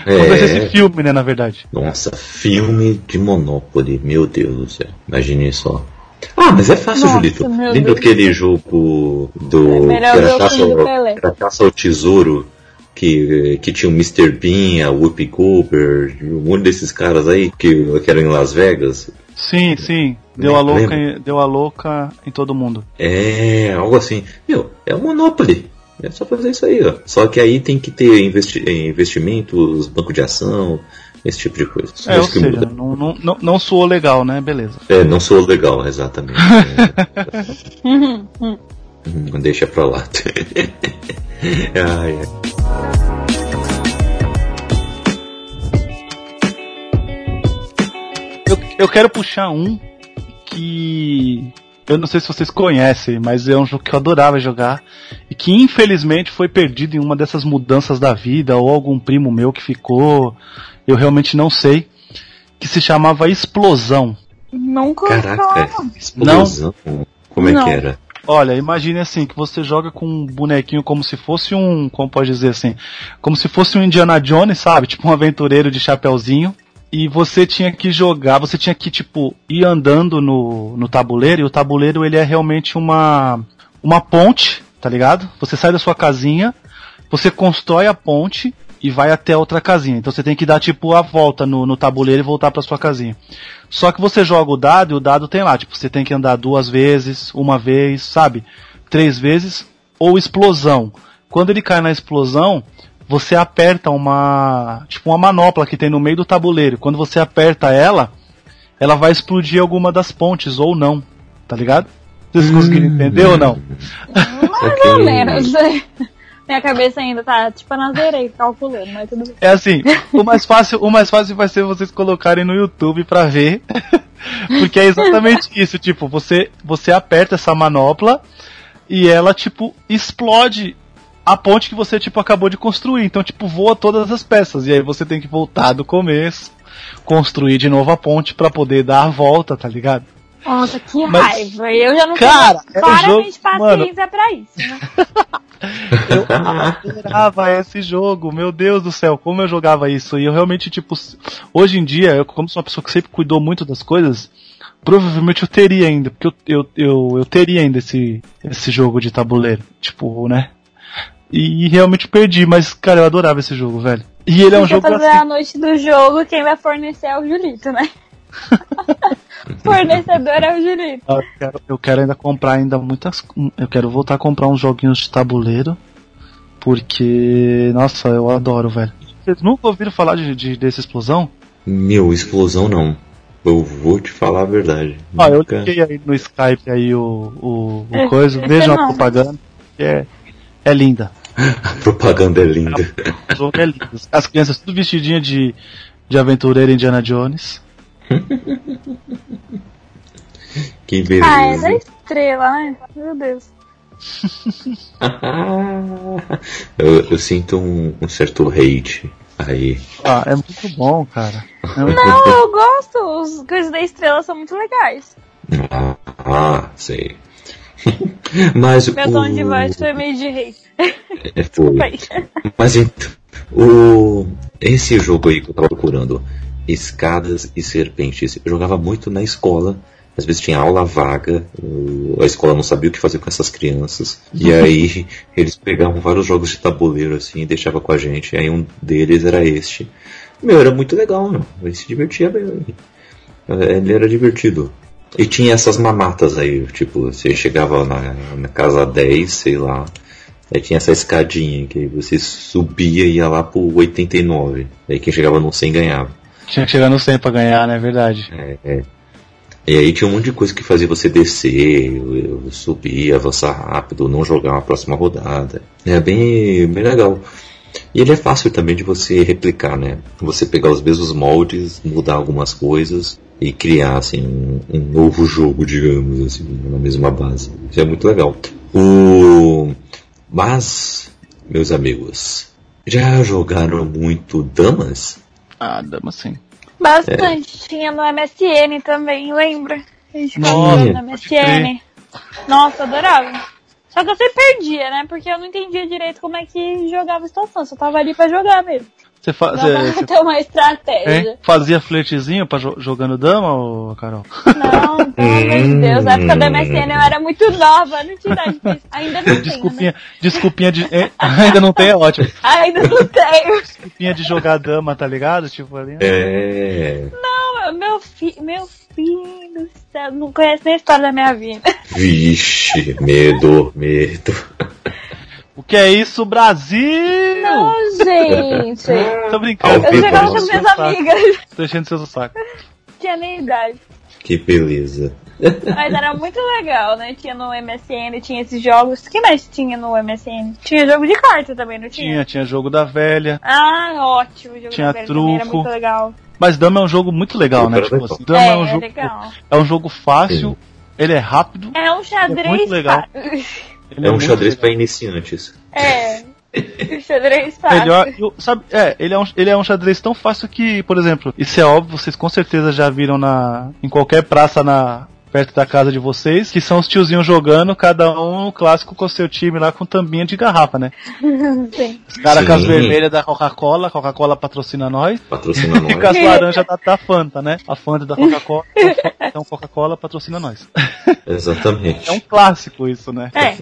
É... Como vai ser esse filme, né, na verdade. Nossa, filme de Monopoly, meu Deus do céu. Imagine só. Ah, mas é fácil, Nossa, Julito. Lembra Deus. aquele jogo do. É caça, ao, era caça ao tesouro que, que tinha o Mr. Bean, a Whoopi Cooper, um monte desses caras aí que, que eram em Las Vegas. Sim, sim. Deu a, louca em, deu a louca em todo mundo. É, algo assim. Meu, é o Monopoly. É só fazer isso aí, ó. Só que aí tem que ter investi investimentos, banco de ação, esse tipo de coisa. É, ou seja, não, não, não, não soou legal, né? Beleza. É, não soou legal, exatamente. Deixa pra lá. ai, ai. Eu, eu quero puxar um que eu não sei se vocês conhecem, mas é um jogo que eu adorava jogar e que infelizmente foi perdido em uma dessas mudanças da vida ou algum primo meu que ficou eu realmente não sei, que se chamava Explosão. Nunca Caraca, Explosão? Não? Como é não. que era? Olha, imagine assim, que você joga com um bonequinho como se fosse um, como pode dizer assim, como se fosse um Indiana Jones, sabe? Tipo um aventureiro de chapéuzinho. E você tinha que jogar, você tinha que, tipo, ir andando no, no tabuleiro, e o tabuleiro ele é realmente uma, uma ponte, tá ligado? Você sai da sua casinha, você constrói a ponte, e vai até outra casinha. Então você tem que dar tipo a volta no, no tabuleiro e voltar para sua casinha. Só que você joga o dado e o dado tem lá, tipo, você tem que andar duas vezes, uma vez, sabe? Três vezes, ou explosão. Quando ele cai na explosão, você aperta uma, tipo uma manopla que tem no meio do tabuleiro. Quando você aperta ela, ela vai explodir alguma das pontes ou não, tá ligado? Vocês conseguiram entender ou não? Mais ou menos. Minha cabeça ainda tá, tipo, na zerei calculando, mas tudo bem. É assim, o mais fácil, o mais fácil vai ser vocês colocarem no YouTube pra ver. Porque é exatamente isso, tipo, você, você aperta essa manopla e ela, tipo, explode a ponte que você, tipo, acabou de construir. Então, tipo, voa todas as peças. E aí você tem que voltar do começo, construir de novo a ponte para poder dar a volta, tá ligado? Nossa, que Mas, raiva. Eu já não cara, tenho é claramente jogo, paciência mano, pra isso, né? eu adorava esse jogo, meu Deus do céu, como eu jogava isso. E eu realmente, tipo, hoje em dia, eu, como sou uma pessoa que sempre cuidou muito das coisas, provavelmente eu teria ainda, porque eu, eu, eu, eu teria ainda esse, esse jogo de tabuleiro, tipo, né? E, e realmente perdi, mas, cara, eu adorava esse jogo, velho. E ele é um jogo. fazer assim... a noite do jogo, quem vai fornecer é o Julito, né? Fornecedor é o Julito. Eu quero, eu quero ainda comprar ainda muitas. Eu quero voltar a comprar uns joguinhos de tabuleiro. Porque, nossa, eu adoro, velho. Vocês nunca ouviram falar de, de dessa explosão? Meu, explosão não. Eu vou te falar a verdade. Ah, nunca... eu liguei aí no Skype aí o, o, o coisa, vejam a propaganda. É, é linda. a propaganda é linda. É lindo. As crianças tudo vestidinhas de, de aventureira Indiana Jones. que beleza. Ah, é da estrela, né? Meu Deus. eu, eu, sinto um, um, certo hate aí. Ah, é muito bom, cara. É muito Não, bom. eu gosto. Os coisas da estrela são muito legais. Ah, ah sei. Mas Meu o... tom de voz foi meio de hate. É, foi. Mas então, o... esse jogo aí que eu tava procurando, escadas e serpentes. Eu jogava muito na escola. Às vezes tinha aula vaga, a escola não sabia o que fazer com essas crianças. E aí eles pegavam vários jogos de tabuleiro assim e deixavam com a gente. E aí um deles era este. Meu, era muito legal, meu. Ele se divertia bem. Ele era divertido. E tinha essas mamatas aí, tipo, você chegava na, na casa 10, sei lá, aí tinha essa escadinha que você subia e ia lá pro 89. Aí quem chegava no 100 ganhava. Tinha que chegar no 100 pra ganhar, né? É verdade. É, é. E aí tinha um monte de coisa que fazia você descer, subir, avançar rápido, não jogar uma próxima rodada. É bem, bem legal. E ele é fácil também de você replicar, né? Você pegar os mesmos moldes, mudar algumas coisas e criar assim um, um novo jogo, digamos assim, na mesma base. Isso é muito legal. O mas, meus amigos, já jogaram muito damas? Ah, dama sim. Bastante. É. Tinha no MSN também, lembra? A gente ficava no MSN. Nossa, adorava. Só que eu sempre perdia, né? Porque eu não entendia direito como é que jogava a situação. Só tava ali pra jogar mesmo. Você fazia. Você... uma estratégia. Fazia flertezinho pra jo jogando dama, ou Carol? Não, pelo amor de Deus. Na época da MSN eu era muito nova, não tinha idade. Ainda não desculpinha, tenho. Né? Desculpinha de. Ainda não tem, é ótimo. Ainda não tenho. Desculpinha de jogar dama, tá ligado? Tipo ali. Né? É. Não, meu filho. Meu filho do céu, não conhece nem a história da minha vida. Vixe, medo, medo. O que é isso, Brasil? Não, gente. Tô brincando. Eu jogava com as minhas amigas. Tô enchendo seu saco. Tinha nem idade. Que beleza. Mas era muito legal, né? Tinha no MSN, tinha esses jogos. O que mais tinha no MSN? Tinha jogo de carta também, não tinha? Tinha, tinha jogo da velha. Ah, ótimo. Jogo tinha da velha truco. era muito legal. Mas Dama é um jogo muito legal, né? Tipo assim, Dama é, é um jogo. Legal. É um jogo fácil, Sim. ele é rápido. É um xadrez. É muito legal. Ele é, é um xadrez para iniciantes. É. O xadrez fácil. Melhor, eu, sabe, é, ele é, um, ele é um xadrez tão fácil que, por exemplo, isso é óbvio, vocês com certeza já viram na, em qualquer praça na, perto da casa de vocês, que são os tiozinhos jogando, cada um o clássico com o seu time lá com tampinha de garrafa, né? Sim. Os caras com as vermelhas da Coca-Cola, Coca-Cola patrocina nós. Patrocina nós. E com as laranjas da, da, Fanta, né? A Fanta da Coca-Cola. então Coca-Cola patrocina nós. Exatamente. É um clássico isso, né? É.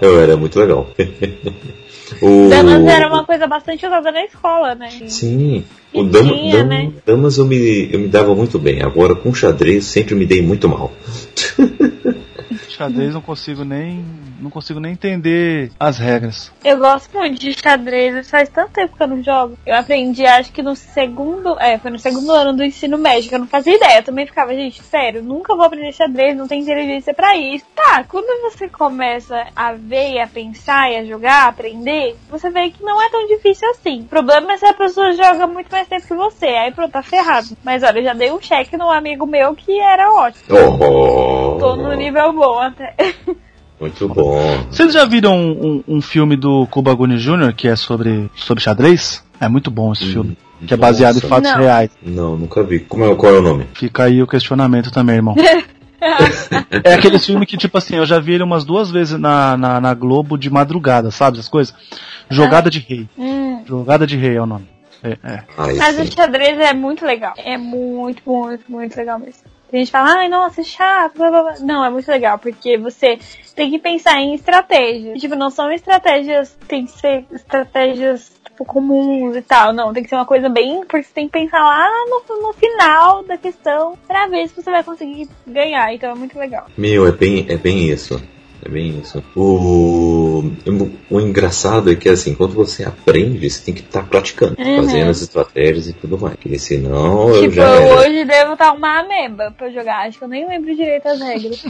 Eu era muito legal. O... Damas era uma coisa bastante usada na escola, né? Sim. O dama, tinha, dama, né? Damas eu me, eu me dava muito bem. Agora com xadrez sempre me dei muito mal. xadrez não consigo nem não consigo nem entender as regras. Eu gosto muito de xadrez, faz tanto tempo que eu não jogo. Eu aprendi, acho que no segundo, é, foi no segundo ano do ensino médio, eu não fazia ideia. Eu também ficava, gente, sério, nunca vou aprender xadrez, não tem inteligência para isso. Tá, quando você começa a ver, a pensar e a jogar, a aprender, você vê que não é tão difícil assim. O problema é se a pessoa joga muito mais tempo que você, aí pronto, tá ferrado. Mas olha, eu já dei um cheque num amigo meu que era ótimo. Oh. Tô no nível bom até. Muito bom. Vocês já viram um, um, um filme do Cuba Gooding Jr. que é sobre, sobre xadrez? É muito bom esse hum, filme. Que é baseado nossa. em fatos Não. reais. Não, nunca vi. Como é, qual é o nome? Fica aí o questionamento também, irmão. é aquele filme que, tipo assim, eu já vi ele umas duas vezes na, na, na Globo de madrugada, sabe? As coisas. Jogada de Rei. Hum. Jogada de Rei é o nome. É, é. Mas o xadrez é muito legal. É muito, muito, muito legal mesmo. Gente fala, ai, nossa, é chato, blá, blá, blá. Não, é muito legal, porque você tem que pensar em estratégias. Tipo, não são estratégias, tem que ser estratégias tipo, comuns e tal. Não, tem que ser uma coisa bem. Porque você tem que pensar lá no, no final da questão pra ver se você vai conseguir ganhar. Então é muito legal. Meu, é bem, é bem isso. É bem isso. O, o engraçado é que, assim, quando você aprende, você tem que estar tá praticando, uhum. fazendo as estratégias e tudo mais. Porque senão tipo, eu já. Era. hoje devo estar uma ameba pra jogar. Acho que eu nem lembro direito as regras.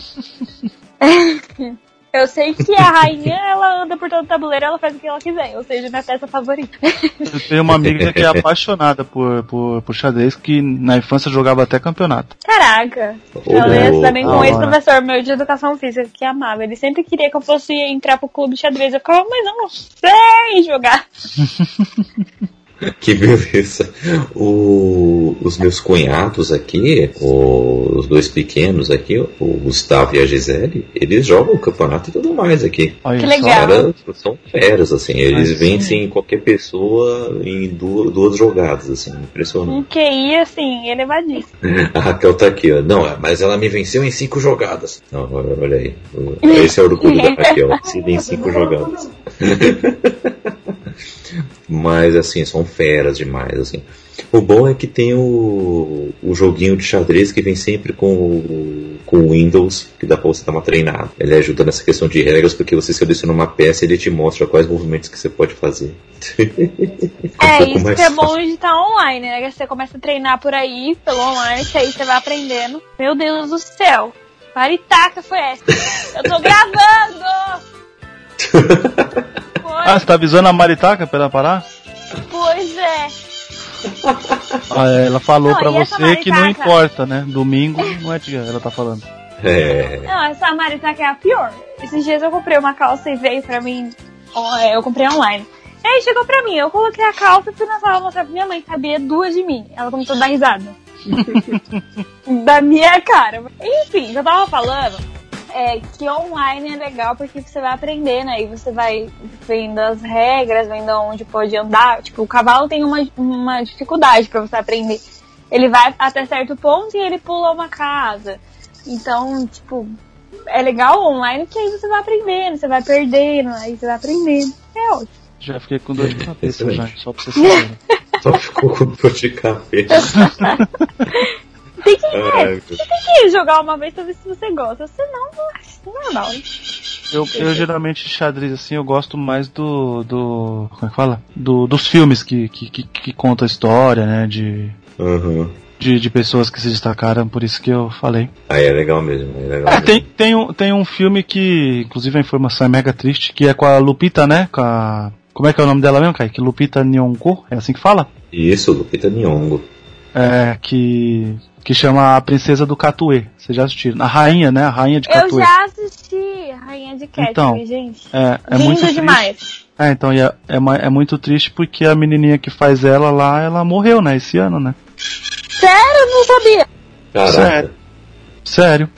Eu sei que a rainha, ela anda por todo o tabuleiro, ela faz o que ela quiser, ou seja, minha peça favorita. Eu tenho uma amiga que é apaixonada por, por, por xadrez, que na infância jogava até campeonato. Caraca! Eu lembro também com esse professor meu de educação física que amava. Ele sempre queria que eu fosse entrar pro clube de xadrez. Eu ficava, mas eu não sei jogar. Que beleza. O, os meus cunhados aqui, o, os dois pequenos aqui, o Gustavo e a Gisele, eles jogam o campeonato e tudo mais aqui. Olha, que legal. Cara, são feras, assim. Eles Ai, vencem qualquer pessoa em duas, duas jogadas, assim. Impressionante. Um QI, assim, elevadíssimo. a Raquel tá aqui, ó. Não, mas ela me venceu em cinco jogadas. Não, olha aí. Esse é o orgulho da Raquel. Se em cinco jogadas. Mas assim, são feras demais, assim. O bom é que tem o, o joguinho de xadrez que vem sempre com o, com o Windows, que dá pra você dar uma treinada. Ele ajuda nessa questão de regras, porque você seleciona uma peça e ele te mostra quais movimentos que você pode fazer. é, um isso que é bom de estar online, né? Você começa a treinar por aí, pelo online, que aí você vai aprendendo. Meu Deus do céu! Maritaca foi essa? Eu tô gravando! Ah, você tá avisando a Maritaca pra ela parar? Pois é. Ah, é, ela falou não, pra você que não importa, né? Domingo não é dia, ela tá falando. É. Não, essa Maritaca é a pior. Esses dias eu comprei uma calça e veio pra mim. É, eu comprei online. E aí chegou pra mim, eu coloquei a calça e fui na sala mostrar pra minha mãe, cabia duas de mim. Ela começou a dar risada. da minha cara. Enfim, eu tava falando é, que online é legal porque você vai aprendendo, aí você vai vendo as regras, vendo onde pode andar. Tipo, o cavalo tem uma, uma dificuldade para você aprender. Ele vai até certo ponto e ele pula uma casa. Então, tipo, é legal online que aí você vai aprendendo, você vai perdendo, aí você vai aprendendo. É ótimo. Já fiquei com dor de cabeça, já, só pra você saber. só ficou com dor de cabeça. Que, é, você tem que jogar uma vez pra ver se você gosta. Senão, não é normal. Eu, eu geralmente xadrez assim, eu gosto mais do. do como é que fala? Do, dos filmes que, que, que, que contam a história, né? De. Uhum. De, de pessoas que se destacaram, por isso que eu falei. Aí é legal mesmo. É legal é, Tem, tem, um, tem um filme que, inclusive a informação é mega triste, que é com a Lupita, né? Com a. Como é que é o nome dela mesmo, Kai? Que Lupita Nyong'o? É assim que fala? Isso, Lupita Nyong'o. É, que que chama A Princesa do Catuê. Vocês já assistiram? A Rainha, né? A Rainha de Catuê. Eu já assisti a Rainha de Catuê, então, gente. É, é Lindo muito demais. Triste. É, então é, é, é, muito triste porque a menininha que faz ela lá, ela morreu, né? Esse ano, né? Sério? Não sabia. Caraca. Sério. Sério.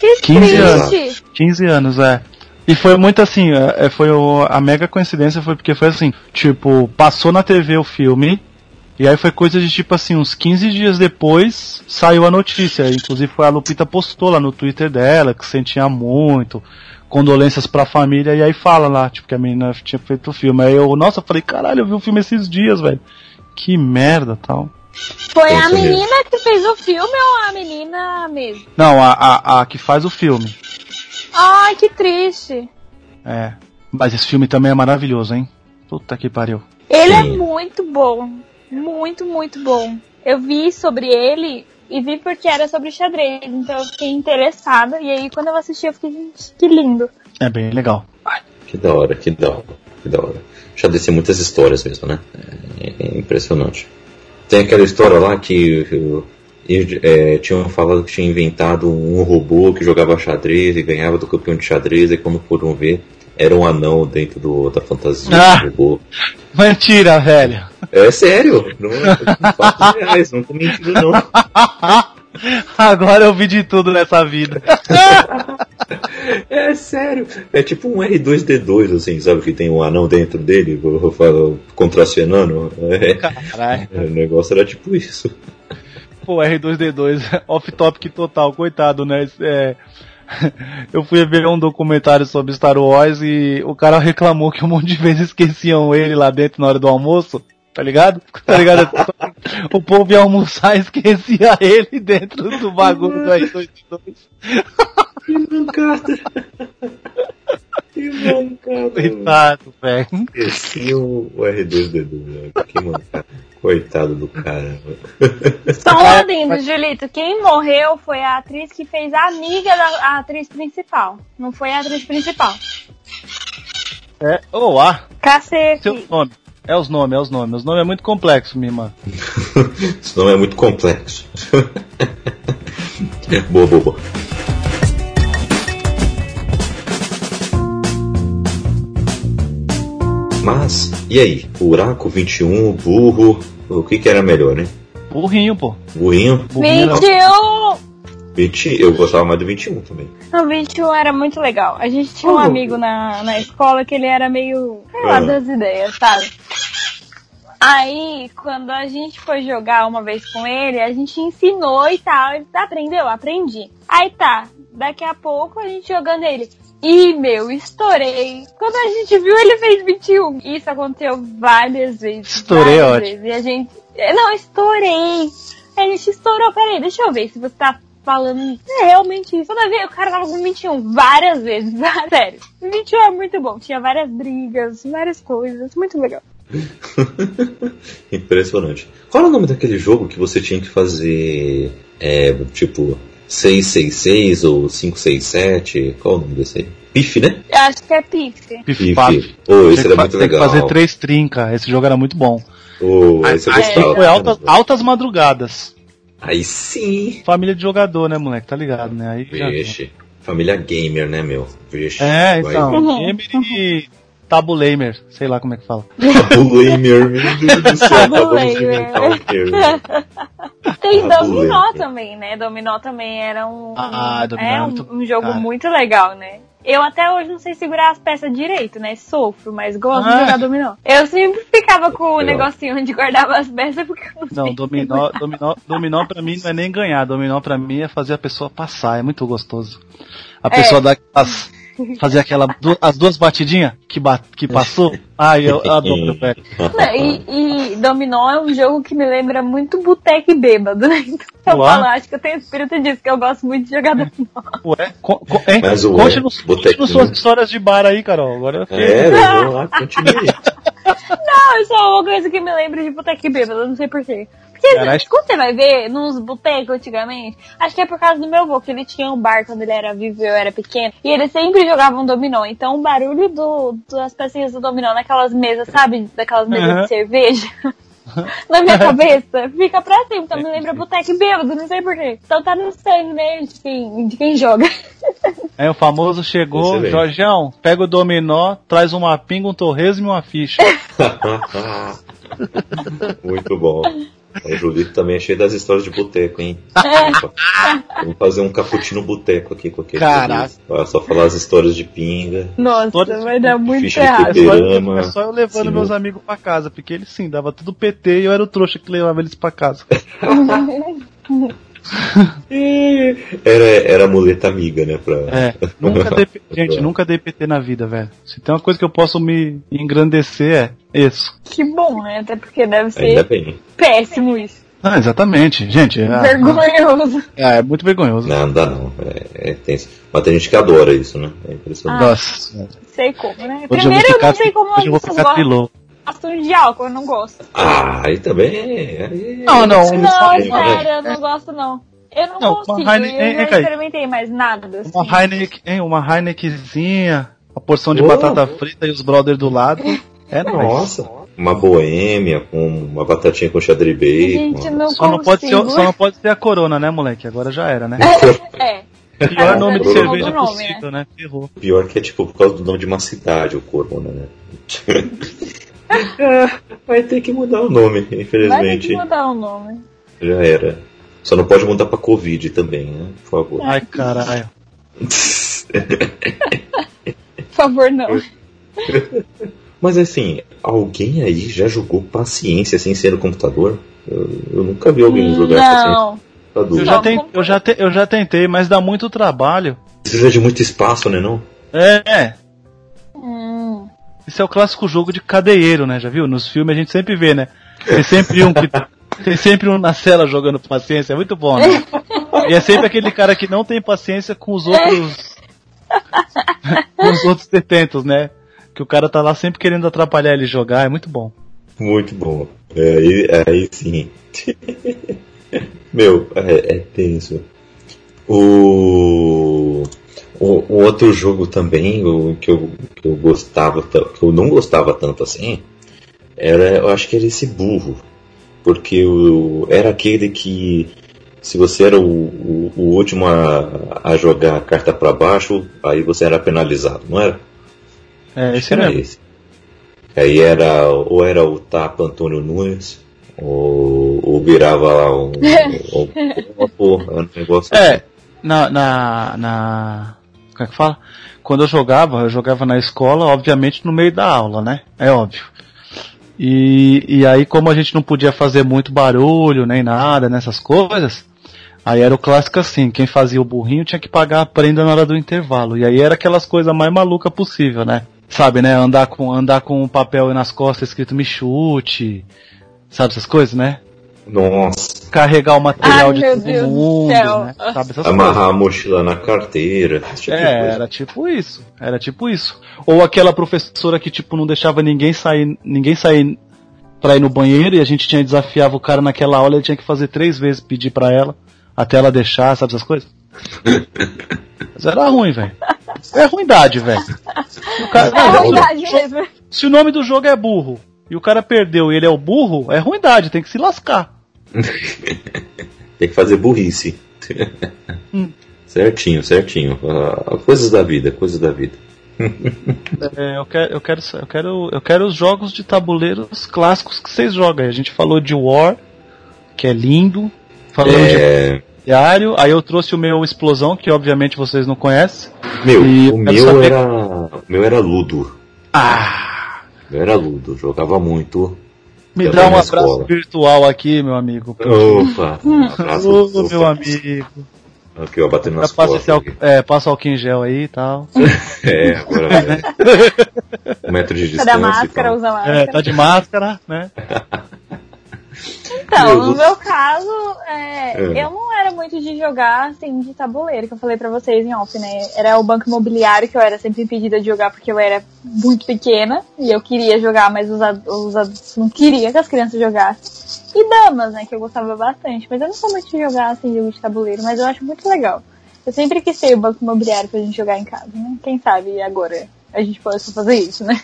Que 15 triste. anos. 15 anos, é. E foi muito assim, é, é, foi o, a mega coincidência foi porque foi assim, tipo, passou na TV o filme, e aí foi coisa de tipo assim, uns 15 dias depois saiu a notícia. Inclusive foi a Lupita postou lá no Twitter dela que sentia muito, condolências pra família, e aí fala lá, tipo, que a menina tinha feito o filme. Aí eu, nossa, falei, caralho, eu vi o filme esses dias, velho. Que merda tal. Foi a menina que fez o filme ou a menina mesmo? Não, a, a, a que faz o filme. Ai, que triste. É. Mas esse filme também é maravilhoso, hein? Puta que pariu. Ele é Sim. é muito bom. Muito, muito bom. Eu vi sobre ele e vi porque era sobre xadrez, então eu fiquei interessada. E aí quando eu assisti eu fiquei, gente, que lindo. É bem legal. Que da hora, que da hora, que da hora. Xadrez tem muitas histórias mesmo, né? É, é impressionante. Tem aquela história lá que eu, é, tinham falado que tinha inventado um robô que jogava xadrez e ganhava do campeão de xadrez, e quando foram ver, era um anão dentro do, da fantasia ah, do robô. Mentira, velho. É sério, não, é, não reais, não tô mentindo não. Agora eu vi de tudo nessa vida. é sério. É tipo um R2D2, assim, sabe? Que tem um anão dentro dele, contracionando. É. Caralho. O negócio era tipo isso. Pô, R2D2, off-topic total, coitado, né? É, eu fui ver um documentário sobre Star Wars e o cara reclamou que um monte de vezes esqueciam ele lá dentro na hora do almoço. Tá ligado? Tá ligado? o povo ia almoçar e esquecia ele dentro do bagulho do R2D2. Que mancada. Que mancada. Coitado, velho. Esqueci o R2D2, Que mancada. Coitado do cara. Só um adendo, Julito. Quem morreu foi a atriz que fez a amiga da atriz principal. Não foi a atriz principal. É, ou ah. Cacete. Seu nome. É os nomes, é os nomes. Os nomes é muito complexo, minha irmã. Esse nome é muito complexo. boa, boa, boa. Mas, e aí? Buraco 21, burro, o que que era melhor, né? Burrinho, pô. Burrinho? 21! 20, eu gostava mais do 21 também. O 21 era muito legal. A gente tinha um amigo na, na escola que ele era meio, sei lá, das ideias, sabe? Aí, quando a gente foi jogar uma vez com ele, a gente ensinou e tal. Ele aprendeu? Aprendi. Aí tá, daqui a pouco a gente jogando ele. E, meu, estourei. Quando a gente viu, ele fez 21. Isso aconteceu várias vezes. Estourei, várias ótimo. Vezes. E a gente. Não, estourei. A gente estourou. Peraí, deixa eu ver se você tá falando é realmente isso. Toda vez o cara tava com 21 várias vezes. Sério. 21 é muito bom. Tinha várias brigas, várias coisas. Muito legal. Impressionante. Qual é o nome daquele jogo que você tinha que fazer, é, tipo, 666 ou 567? Qual o nome desse aí? Pif, né? Eu acho que é Pif. Pif, Pif. Oh, esse era muito tem legal. que fazer três trinca. Esse jogo era muito bom. Oh, esse eu Aí gostava. foi altas, altas madrugadas. Aí sim. Família de jogador, né, moleque? Tá ligado, né? Aí já- Vixe. Família gamer, né, meu? Vixe. É, Vai então. Uhum. Gamer e Tabulamer. Sei lá como é que fala. Tabulemer, meu Deus do céu, um termo. Tem Ah, Dominó também, né? Dominó também era um, Ah, Dominó é um, muito- um jogo cara. muito legal, né? Eu até hoje não sei segurar as peças direito, né? Sofro, mas gosto Ah. de jogar dominó. Eu sempre ficava com o negocinho onde guardava as peças porque eu não, Não, dominó, dominó, dominó pra mim não é nem ganhar. Dominó pra mim é fazer a pessoa passar. É muito gostoso. A É. pessoa dá aquelas, fazer aquela, du- as duas batidinhas que, ba, que passou. Ai, eu adoro, velho. Não, E, e dominó é um jogo que me lembra muito boteco e bêbado, né? Então eu falo, acho que eu tenho espírito disso, que eu gosto muito de jogar dominó. Ué, co, co, hein? Mas o conte ué, nos, botequinho. conte suas histórias de bar aí, Carol. Agora eu fiquei- É, vamos lá, continue. Não, isso é uma coisa que me lembra de boteco e bêbado, eu não sei porquê. Caralho. quando você vai ver nos botecos antigamente, acho que é por causa do meu avô, que ele tinha um bar quando ele era vivo e eu era pequeno, e ele sempre jogava um dominó. Então o barulho do, das pecinhas do dominó naquelas mesas, sabe? Daquelas mesas Uhum. de cerveja. Na minha cabeça, fica pra sempre, então me lembra boteco bêbado, não sei porquê. Então tá no sangue, né, de quem, de quem joga. Aí o famoso chegou, Excelente. Jorgeão, pega o dominó, traz uma pinga, um torresmo e uma ficha. Muito bom. O Julito também é cheio das histórias de boteco, hein? Vamos fazer um cappuccino boteco aqui com aquele. Caraca. Julito. Só falar as histórias de pinga. Nossa, Todas- vai dar muito Ficha errado. É só eu levando Sim. meus amigos pra casa, porque eles sim, dava tudo PT e eu era o trouxa que levava eles pra casa. Era, era a muleta amiga, né? Pra... É, nunca dei, gente, nunca dei PT na vida, velho. Se tem uma coisa que eu posso me engrandecer é isso. Que bom, né? Até porque deve ser péssimo isso. Ah, exatamente, gente. É, Vergonhoso. é, é muito vergonhoso. Não, não dá não. É, é tenso. Mas tem gente que adora isso, né? É impressionante. Nossa, Sei como, né? eu Primeiro eu ficar, não sei como hoje eu vou ficar. Gostam de álcool, eu não gosto. Ah, aí também. Aí, Não, não, você Não, sabe, sério, né? eu não gosto não. Eu não, Não, consigo, Heine- eu Caio? experimentei mais nada. Assim. Uma Heineken, hein, uma Heinekenzinha, uma porção de Oh. batata frita e os brothers do lado. É nóis. Nossa, uma boêmia com uma batatinha com xadre bacon. Gente, não Só não, pode ser, consigo. só não pode ser a corona, né, moleque? Agora já era, né? É. Pior nome de Corona. cerveja nome, possível, né? Ferrou. Pior que é tipo por causa do nome de uma cidade, o Corona, né? É, vai ter que mudar o nome, Vai ter infelizmente. que mudar o nome. Já era. Só não pode mudar pra Covid também, né? Por favor. Ai, caralho. Por favor, não. Mas assim, alguém aí já jogou paciência sem ser no computador? Eu, eu nunca vi alguém jogar Não. paciência no computador. Eu já, ten- eu, já te- eu já tentei, mas dá muito trabalho. Precisa de muito espaço, né não? É, é. Esse é o clássico jogo de cadeieiro, né? Já viu? Nos filmes a gente sempre vê, né? Tem sempre um que. Tem sempre um na cela jogando paciência, é muito bom, né? E é sempre aquele cara que não tem paciência com os outros. com os outros detentos, né? Que o cara tá lá sempre querendo atrapalhar ele jogar, é muito bom. Muito bom. É, aí, aí sim. Meu, é, é tenso. O, o, o outro jogo também, o que eu, que eu gostava, ta- que eu não gostava tanto assim, era, eu acho que era esse burro. Porque o, era aquele que se você era o, o, o último a, a jogar a carta para baixo, aí você era penalizado, não era? É, esse era mesmo. esse. Aí era, ou era o Tapa Antônio Nunes, ou, ou virava lá um, um, uma porra, um negócio assim. É, na, na, na. Como é que fala? Quando eu jogava, eu jogava na escola, obviamente no meio da aula, né? É óbvio. E, e aí, como a gente não podia fazer muito barulho, nem nada nessas coisas, aí era o clássico assim: quem fazia o burrinho tinha que pagar a prenda na hora do intervalo. E aí era aquelas coisas mais malucas possível, né? Sabe, né? Andar com, andar com um papel nas costas escrito me chute. Sabe essas coisas, né? Nossa, Carregar o material Ai, de todo Deus mundo, né? Sabe essas coisas. amarrar a mochila na carteira, tipo É, era tipo isso. Era tipo isso. Ou aquela professora que, tipo, não deixava ninguém sair, ninguém sair pra ir no banheiro e a gente tinha desafiava o cara naquela aula, ele tinha que fazer três vezes pedir pra ela, até ela deixar, sabe essas coisas? Mas era ruim, velho. É ruindade, velho. É ruindade mesmo. Se o nome do jogo é burro e o cara perdeu e ele é o burro, é ruindade, tem que se lascar. Tem que fazer burrice. Hum. Certinho, certinho. Ah, coisas da vida, coisas da vida. É, eu quero, eu quero, eu quero, eu quero os jogos de tabuleiros clássicos que vocês jogam. A gente falou de War, que é lindo. Falou de É, Diário. Aí eu trouxe o meu Explosão, que obviamente vocês não conhecem. meu, eu o meu saber- era. O meu era Ludo. Ah! O meu era Ludo, jogava muito. Me dá um abraço escola. virtual aqui, meu amigo. Opa! um abraço, Ô, opa. meu amigo. Aqui, ó, batendo nas passa, costas. aqui. é, passa álcool em gel aí e tal. É, agora vai. Um metro de Cadê distância. a máscara? e tal. Usa máscara. É, tá de máscara, né? Então, no meu caso, é, É. eu não era muito de jogar assim de tabuleiro, que eu falei pra vocês em off, né? Era o banco imobiliário que eu era sempre impedida de jogar porque eu era muito pequena e eu queria jogar, mas os, os adultos não queriam que as crianças jogassem. E damas, né? Que eu gostava bastante. Mas eu não sou muito de jogar assim jogo de tabuleiro, mas eu acho muito legal. Eu sempre quis ter o banco imobiliário pra gente jogar em casa, né? Quem sabe agora a gente pode fazer isso, né?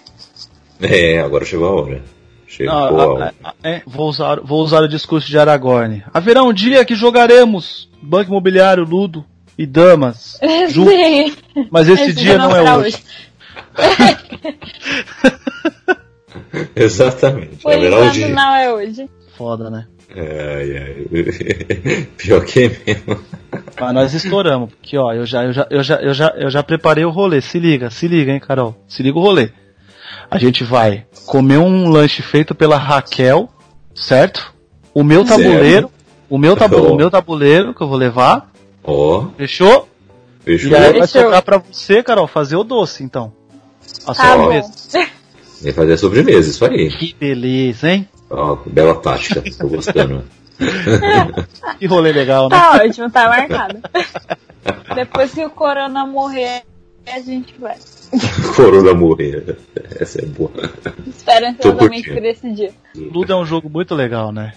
É, agora chegou a hora. Chegou Não, a a- é, vou, usar, vou usar o discurso de Aragorn. Haverá um dia que jogaremos Banco Imobiliário, Ludo e Damas. juntos, Sim. mas esse, Esse dia não é será hoje. Exatamente. Por Haverá um dia. não é hoje. Foda, né? Ai, ai. Pior que é mesmo. Mas nós estouramos, porque ó, eu já, eu já, eu já, eu já, eu já preparei o rolê. Se liga, se liga, hein, Carol. Se liga o rolê. A gente vai comer um lanche feito pela Raquel, certo? O meu tabuleiro, o meu, tabu, Ó. o meu tabuleiro que eu vou levar, Ó, fechou? fechou. E aí vai sobrar pra você, Carol, fazer o doce, então. A Tá bom. sobremesa. Vai fazer a sobremesa, isso aí. Que beleza, hein? Ó, bela tática, tô gostando. Que rolê legal, né? Tá ótimo, tá marcado. Depois que o Corona morrer, a gente vai. Corona morrer. Essa é boa. Espero ansiosamente curtindo. por esse dia. Ludo é um jogo muito legal, né?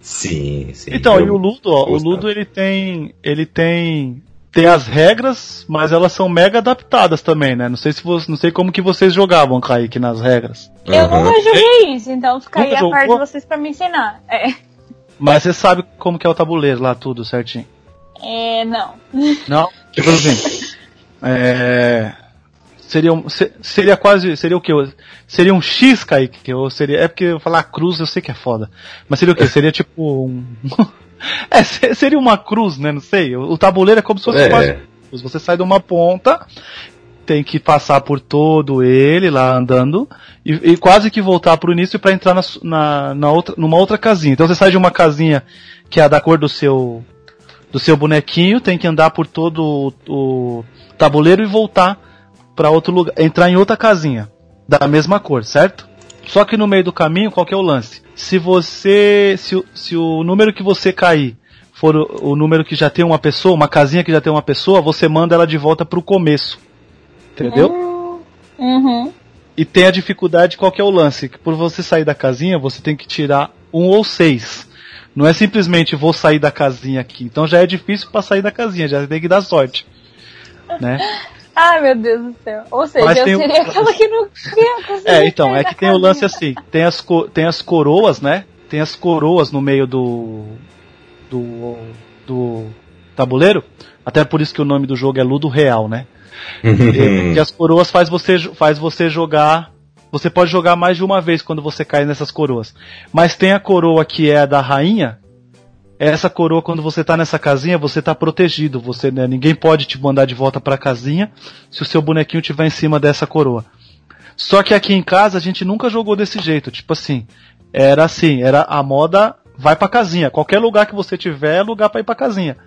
Sim, sim. Então, e o Ludo, ó, o. Ludo ele tem, ele tem, tem as regras, mas elas são mega adaptadas também, né? Não sei se você, não sei como que vocês jogavam, Kaique, nas regras. Eu Aham. nunca joguei isso, então fica aí a parte de jogou? vocês pra me ensinar. É, Mas você sabe como que é o tabuleiro lá, tudo certinho. é não. Não? Tipo assim, é, Seria, um, seria quase. Seria o que? Seria um X, Kaique? Ou seria. É porque eu falar cruz eu sei que é foda. Mas seria o que? Seria tipo um. é, seria uma cruz, né? Não sei. O tabuleiro é como se fosse é. quase. Você sai de uma ponta, tem que passar por todo ele lá andando e, e quase que voltar para o início para entrar na, na, na, outra, numa outra casinha. Então você sai de uma casinha que é da cor do seu do seu bonequinho, tem que andar por todo o, o tabuleiro e voltar para outro lugar, entrar em outra casinha da mesma cor, certo? Só que no meio do caminho, qual que é o lance? Se você, se, se o número que você cair for o, o, número que já tem uma pessoa, uma casinha que já tem uma pessoa, você manda ela de volta para o começo. Entendeu? Uhum. E tem a dificuldade, qual que é o lance? Que por você sair da casinha, você tem que tirar um ou seis. Não é simplesmente vou sair da casinha aqui. Então já é difícil para sair da casinha, já tem que dar sorte. Né? Ai meu Deus do céu. Ou seja, Mas eu seria aquela que não conseguir. É, então, é que tem casinha. o lance assim, tem as, tem as coroas, né? Tem as coroas no meio do. do. do tabuleiro. Até por isso que o nome do jogo é Ludo Real, né? que as coroas faz você, faz você jogar. Você pode jogar mais de uma vez quando você cai nessas coroas. Mas tem a coroa que é a da rainha. Essa coroa, quando você tá nessa casinha, você tá protegido. Você, né, ninguém pode te mandar de volta pra casinha se o seu bonequinho tiver em cima dessa coroa. Só que aqui em casa a gente nunca jogou desse jeito. Tipo assim, era assim, era a moda vai pra casinha. Qualquer lugar que você tiver é lugar pra ir pra casinha.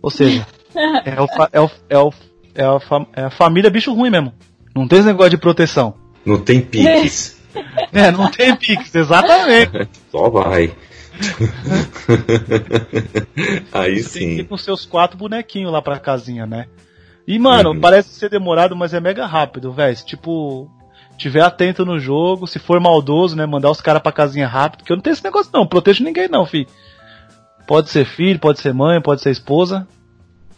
Ou seja, é o, é o, é o é a, é a família bicho ruim mesmo. Não tem esse negócio de proteção. Não tem piques. é, não tem piques, exatamente. Só vai. Aí Você sim. Tem que ir com seus quatro bonequinhos lá pra casinha, né? E, mano, uhum. parece ser demorado, mas é mega rápido, velho. Tipo, tiver atento no jogo, se for maldoso, né, mandar os caras pra casinha rápido, que eu não tenho esse negócio não, protejo ninguém não, fi. Pode ser filho, pode ser mãe, pode ser esposa.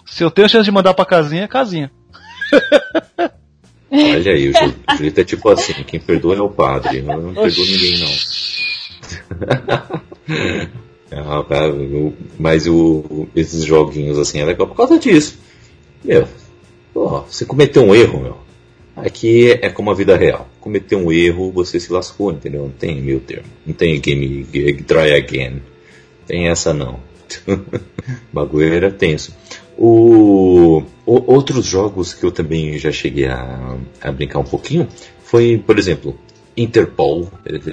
Se eu tenho a chance de mandar pra casinha, é casinha. Olha aí, o Julito é tipo assim, quem perdoa é o padre, não, não perdoa ninguém não. é, mas o, esses joguinhos assim é legal por causa disso. Meu, você cometeu um erro, meu. Aqui é como a vida real. Cometeu um erro, você se lascou, entendeu? Não tem meio termo. Não tem game, game try again. Tem essa não. bagulho era tenso. O, o, outros jogos que eu também já cheguei a, a brincar um pouquinho foi, por exemplo, Interpol.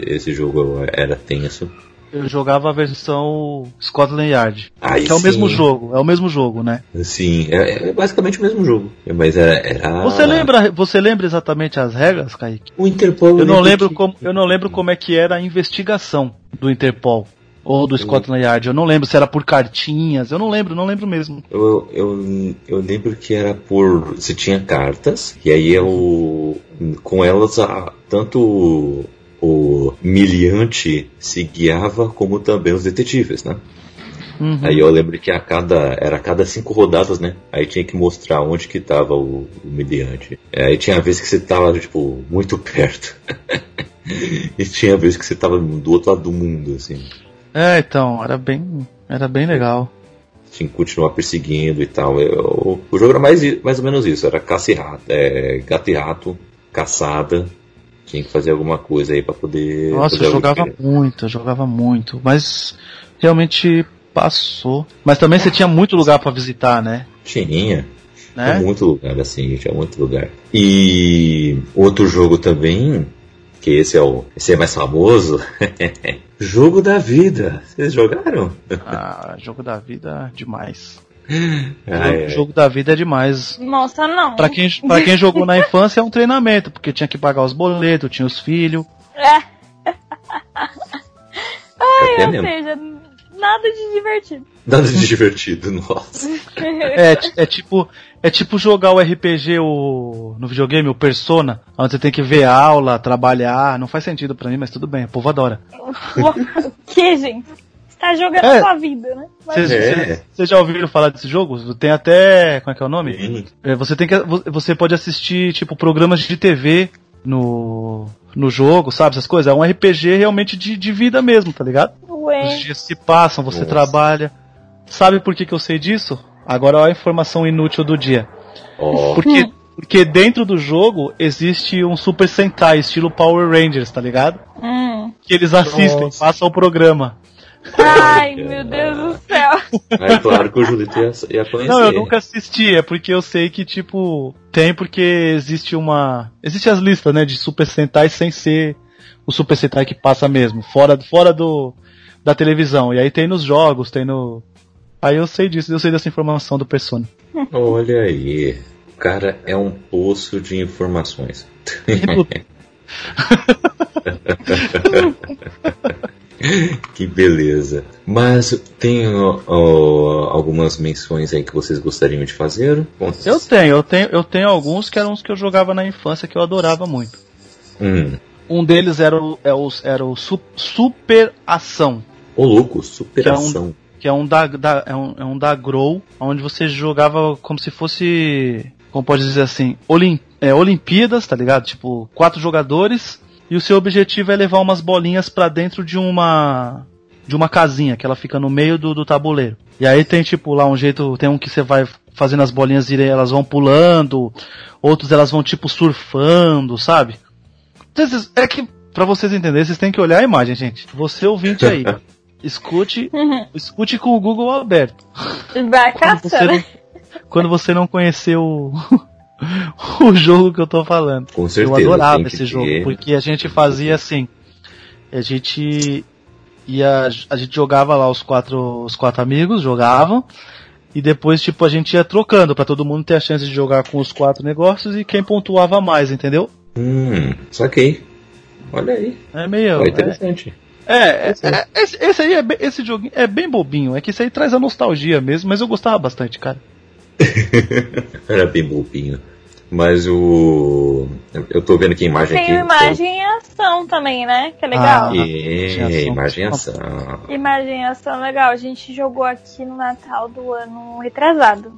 Esse jogo era tenso. Eu jogava a versão Scotland Yard. Aí que é o mesmo jogo, é o mesmo jogo, né? Sim, é, é basicamente o mesmo jogo. Mas era, era, Você lembra, você lembra exatamente as regras, Kaique? O Interpol. Eu não lembro que... como, eu não lembro como é que era a investigação do Interpol. Ou do Scotland Yard, eu não lembro se era por cartinhas, eu não lembro, não lembro mesmo. Eu, eu, eu lembro que era por. Você tinha cartas, e aí eu. Com elas, a, tanto o miliante se guiava, como também os detetives, né? Uhum. Aí eu lembro que a cada era a cada cinco rodadas, né? Aí tinha que mostrar onde que tava o, o miliante. Aí tinha vezes que você tava tipo muito perto. e tinha vezes que você tava do outro lado do mundo, assim. É, então, era bem, era bem legal. Tinha que continuar perseguindo e tal. Eu, o jogo era mais, mais ou menos isso, era caça e rato, é, gato e rato, caçada. Tinha que fazer alguma coisa aí para poder. Nossa, eu jogava muito, eu jogava muito, mas realmente passou. Mas também você tinha muito lugar para visitar, né? Tinha. Né? Tinha muito lugar, assim, tinha muito lugar. E outro jogo também, que esse é o esse é mais famoso, Jogo da Vida. Vocês jogaram? Ah, jogo da vida demais. Ah, é. Jogo da vida é demais. Nossa, não. Pra quem, pra quem jogou na infância é um treinamento, porque tinha que pagar os boletos, tinha os filhos. É. Ai, é ou mesmo. seja, nada de divertido. Nada de divertido, nossa. É, é tipo, é tipo jogar o RPG o, no videogame, o Persona, onde você tem que ver aula, trabalhar. Não faz sentido para mim, mas tudo bem, o povo adora. O que, gente? Tá jogando é. sua vida, né? Vocês é. já ouviram falar desse jogo? Tem até. Como é que é o nome? É, você, tem que, você pode assistir, tipo, programas de TV no, no jogo, sabe? Essas coisas. É um RPG realmente de, de vida mesmo, tá ligado? Ué. Os dias se passam, você Nossa. trabalha. Sabe por que, que eu sei disso? Agora olha a informação inútil do dia. Oh. Porque Porque dentro do jogo existe um Super Sentai, estilo Power Rangers, tá ligado? Hum. Que eles assistem, Nossa. passam o programa. Ai, meu Deus do céu. É claro que o Julito ia, ia conhecer. Não, eu nunca assisti, é porque eu sei que, tipo, tem porque existe uma. Existe as listas, né, de Super Sentai sem ser o Super Sentai que passa mesmo, fora, fora do da televisão. E aí tem nos jogos, tem no. Aí eu sei disso, eu sei dessa informação do Persona. Olha aí. O cara é um poço de informações. que beleza. Mas tem ó, ó, algumas menções aí que vocês gostariam de fazer? Conta- Eu tenho, eu tenho, eu tenho alguns que eram os que eu jogava na infância que eu adorava muito. Hum. Um deles era o, é o, era o Su- Super Ação, Ô louco, superação. que é um da, da- é um, é um da Grow, onde você jogava como se fosse, como pode dizer assim, Olim, é, Olimpíadas, tá ligado? Tipo, quatro jogadores, e o seu objetivo é levar umas bolinhas pra dentro de uma de uma casinha, que ela fica no meio do, do tabuleiro. E aí tem tipo lá um jeito, tem um que você vai fazendo as bolinhas irem, elas vão pulando, outros elas vão tipo surfando, sabe? É que, pra vocês entenderem, vocês têm que olhar a imagem, gente. Você ouvinte aí, escute, escute com o Google aberto. Vai Quando você caçando. não, quando você não conheceu o, jogo que eu tô falando. Com certeza. eu adorava esse jogo, ter. porque a gente fazia assim, a gente ia, a gente jogava lá os quatro, os quatro amigos jogavam e depois tipo a gente ia trocando pra todo mundo ter a chance de jogar com os quatro negócios e quem pontuava mais, entendeu? Hum, saquei. Olha aí. É meio. É- interessante. É, é, é, esse, esse aí é bem, esse joguinho é bem bobinho, é que isso aí traz a nostalgia mesmo, mas eu gostava bastante, cara. Era bem bobinho. Mas o. Eu tô vendo a imagem Tem aqui. imagem e ação também, né? Que é legal. Ah, É, imagem e ação. Imagem e ação legal. A gente jogou aqui no Natal do ano retrasado.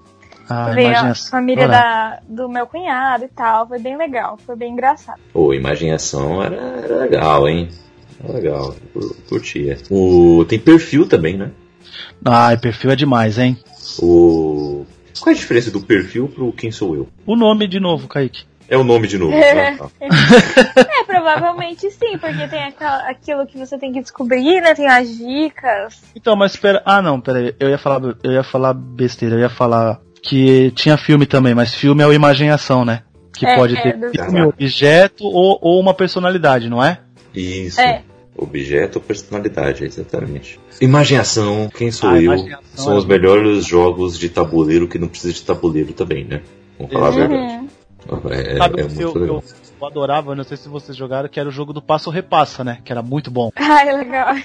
Ah, Veio a família da, do meu cunhado e tal. Foi bem legal. Foi bem engraçado. Pô, imagem e ação era, era legal, hein? Era legal, eu curtia. O, tem perfil também, né? Ai, perfil é demais, hein? O. Qual é a diferença do perfil pro quem sou eu? O nome de novo, Kaique. É o nome de novo. É. tá? É, provavelmente sim, porque tem aquela- aquilo que você tem que descobrir, né? Tem as dicas. Então, mas espera. Ah, não, pera aí. Eu ia falar, eu ia falar besteira. Eu ia falar que tinha filme também, mas filme é o imagem e ação, né? Que É, pode é, ter filme, objeto ou, ou uma personalidade, não é? Isso. É. Objeto ou personalidade, exatamente. Imagem e ação, quem sou Ah, eu? São é os bom. melhores jogos de tabuleiro que não precisa de tabuleiro também, né? Vamos falar a verdade. Uhum. É, Sabe é o que muito eu, legal. eu, eu adorava, não sei se vocês jogaram, que era o jogo do passo repassa, né? Que era muito bom. Ai, legal.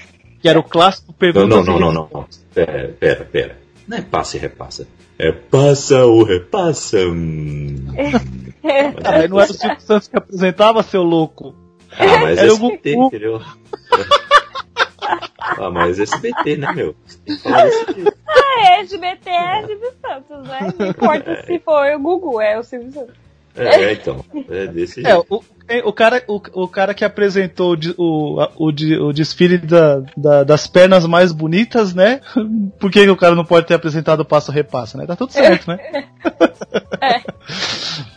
Que era o clássico Não, pergunta não, não, não, não. Pera, pera, pera. Não é passa e repassa. É passa ou repassa. Hum. Ah, mas não era o Silvio Santos que apresentava, seu louco. Ah, mas Era o SBT, entendeu? Ah, mas SBT, né, meu? Ah, é, SBT é Silvio Santos, né? Não importa se for o Gugu, é o Silvio Santos. É, então. É desse É, jeito. o, o, cara, o, o cara que apresentou o, o, o, de- o desfile da, da- das pernas mais bonitas, né? Por que, que o cara não pode ter apresentado o passo repassa, né? Tá tudo certo, né?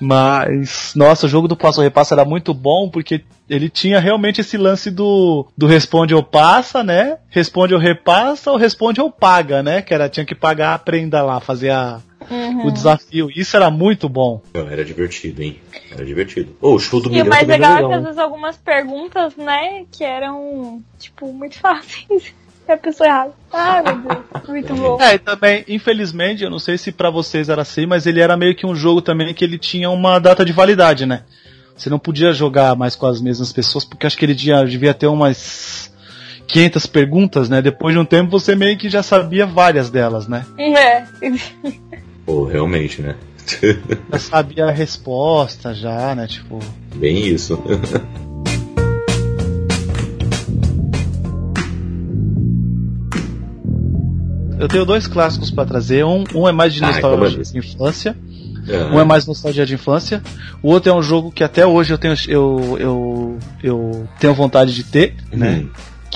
Mas, nossa, o jogo do passo repassa era muito bom porque ele tinha realmente esse lance do, do responde ou passa, né? Responde ou repassa ou responde ou paga, né? Que era, tinha que pagar a prenda lá, fazer a, Uhum. o desafio. Isso era muito bom. Era divertido, hein? Era divertido. Ô, o show do E milhão o mais legal era é que às vezes algumas perguntas, né, que eram, tipo, muito fáceis. E a pessoa errada. Ai, meu Deus, muito bom. É, e também, infelizmente, eu não sei se pra vocês era assim, mas ele era meio que um jogo também que ele tinha uma data de validade, né? Você não podia jogar mais com as mesmas pessoas, porque acho que ele tinha, devia ter umas 500 perguntas, né? Depois de um tempo você meio que já sabia várias delas, né? É. Pô, realmente, né? Já sabia a resposta já, né? Tipo, Bem isso. eu tenho dois clássicos pra trazer. Um, um é mais de Ah, nostalgia então de infância. Ah, Um é mais nostalgia de infância. O outro é um jogo que até hoje eu tenho, eu, eu, eu tenho vontade de ter, né?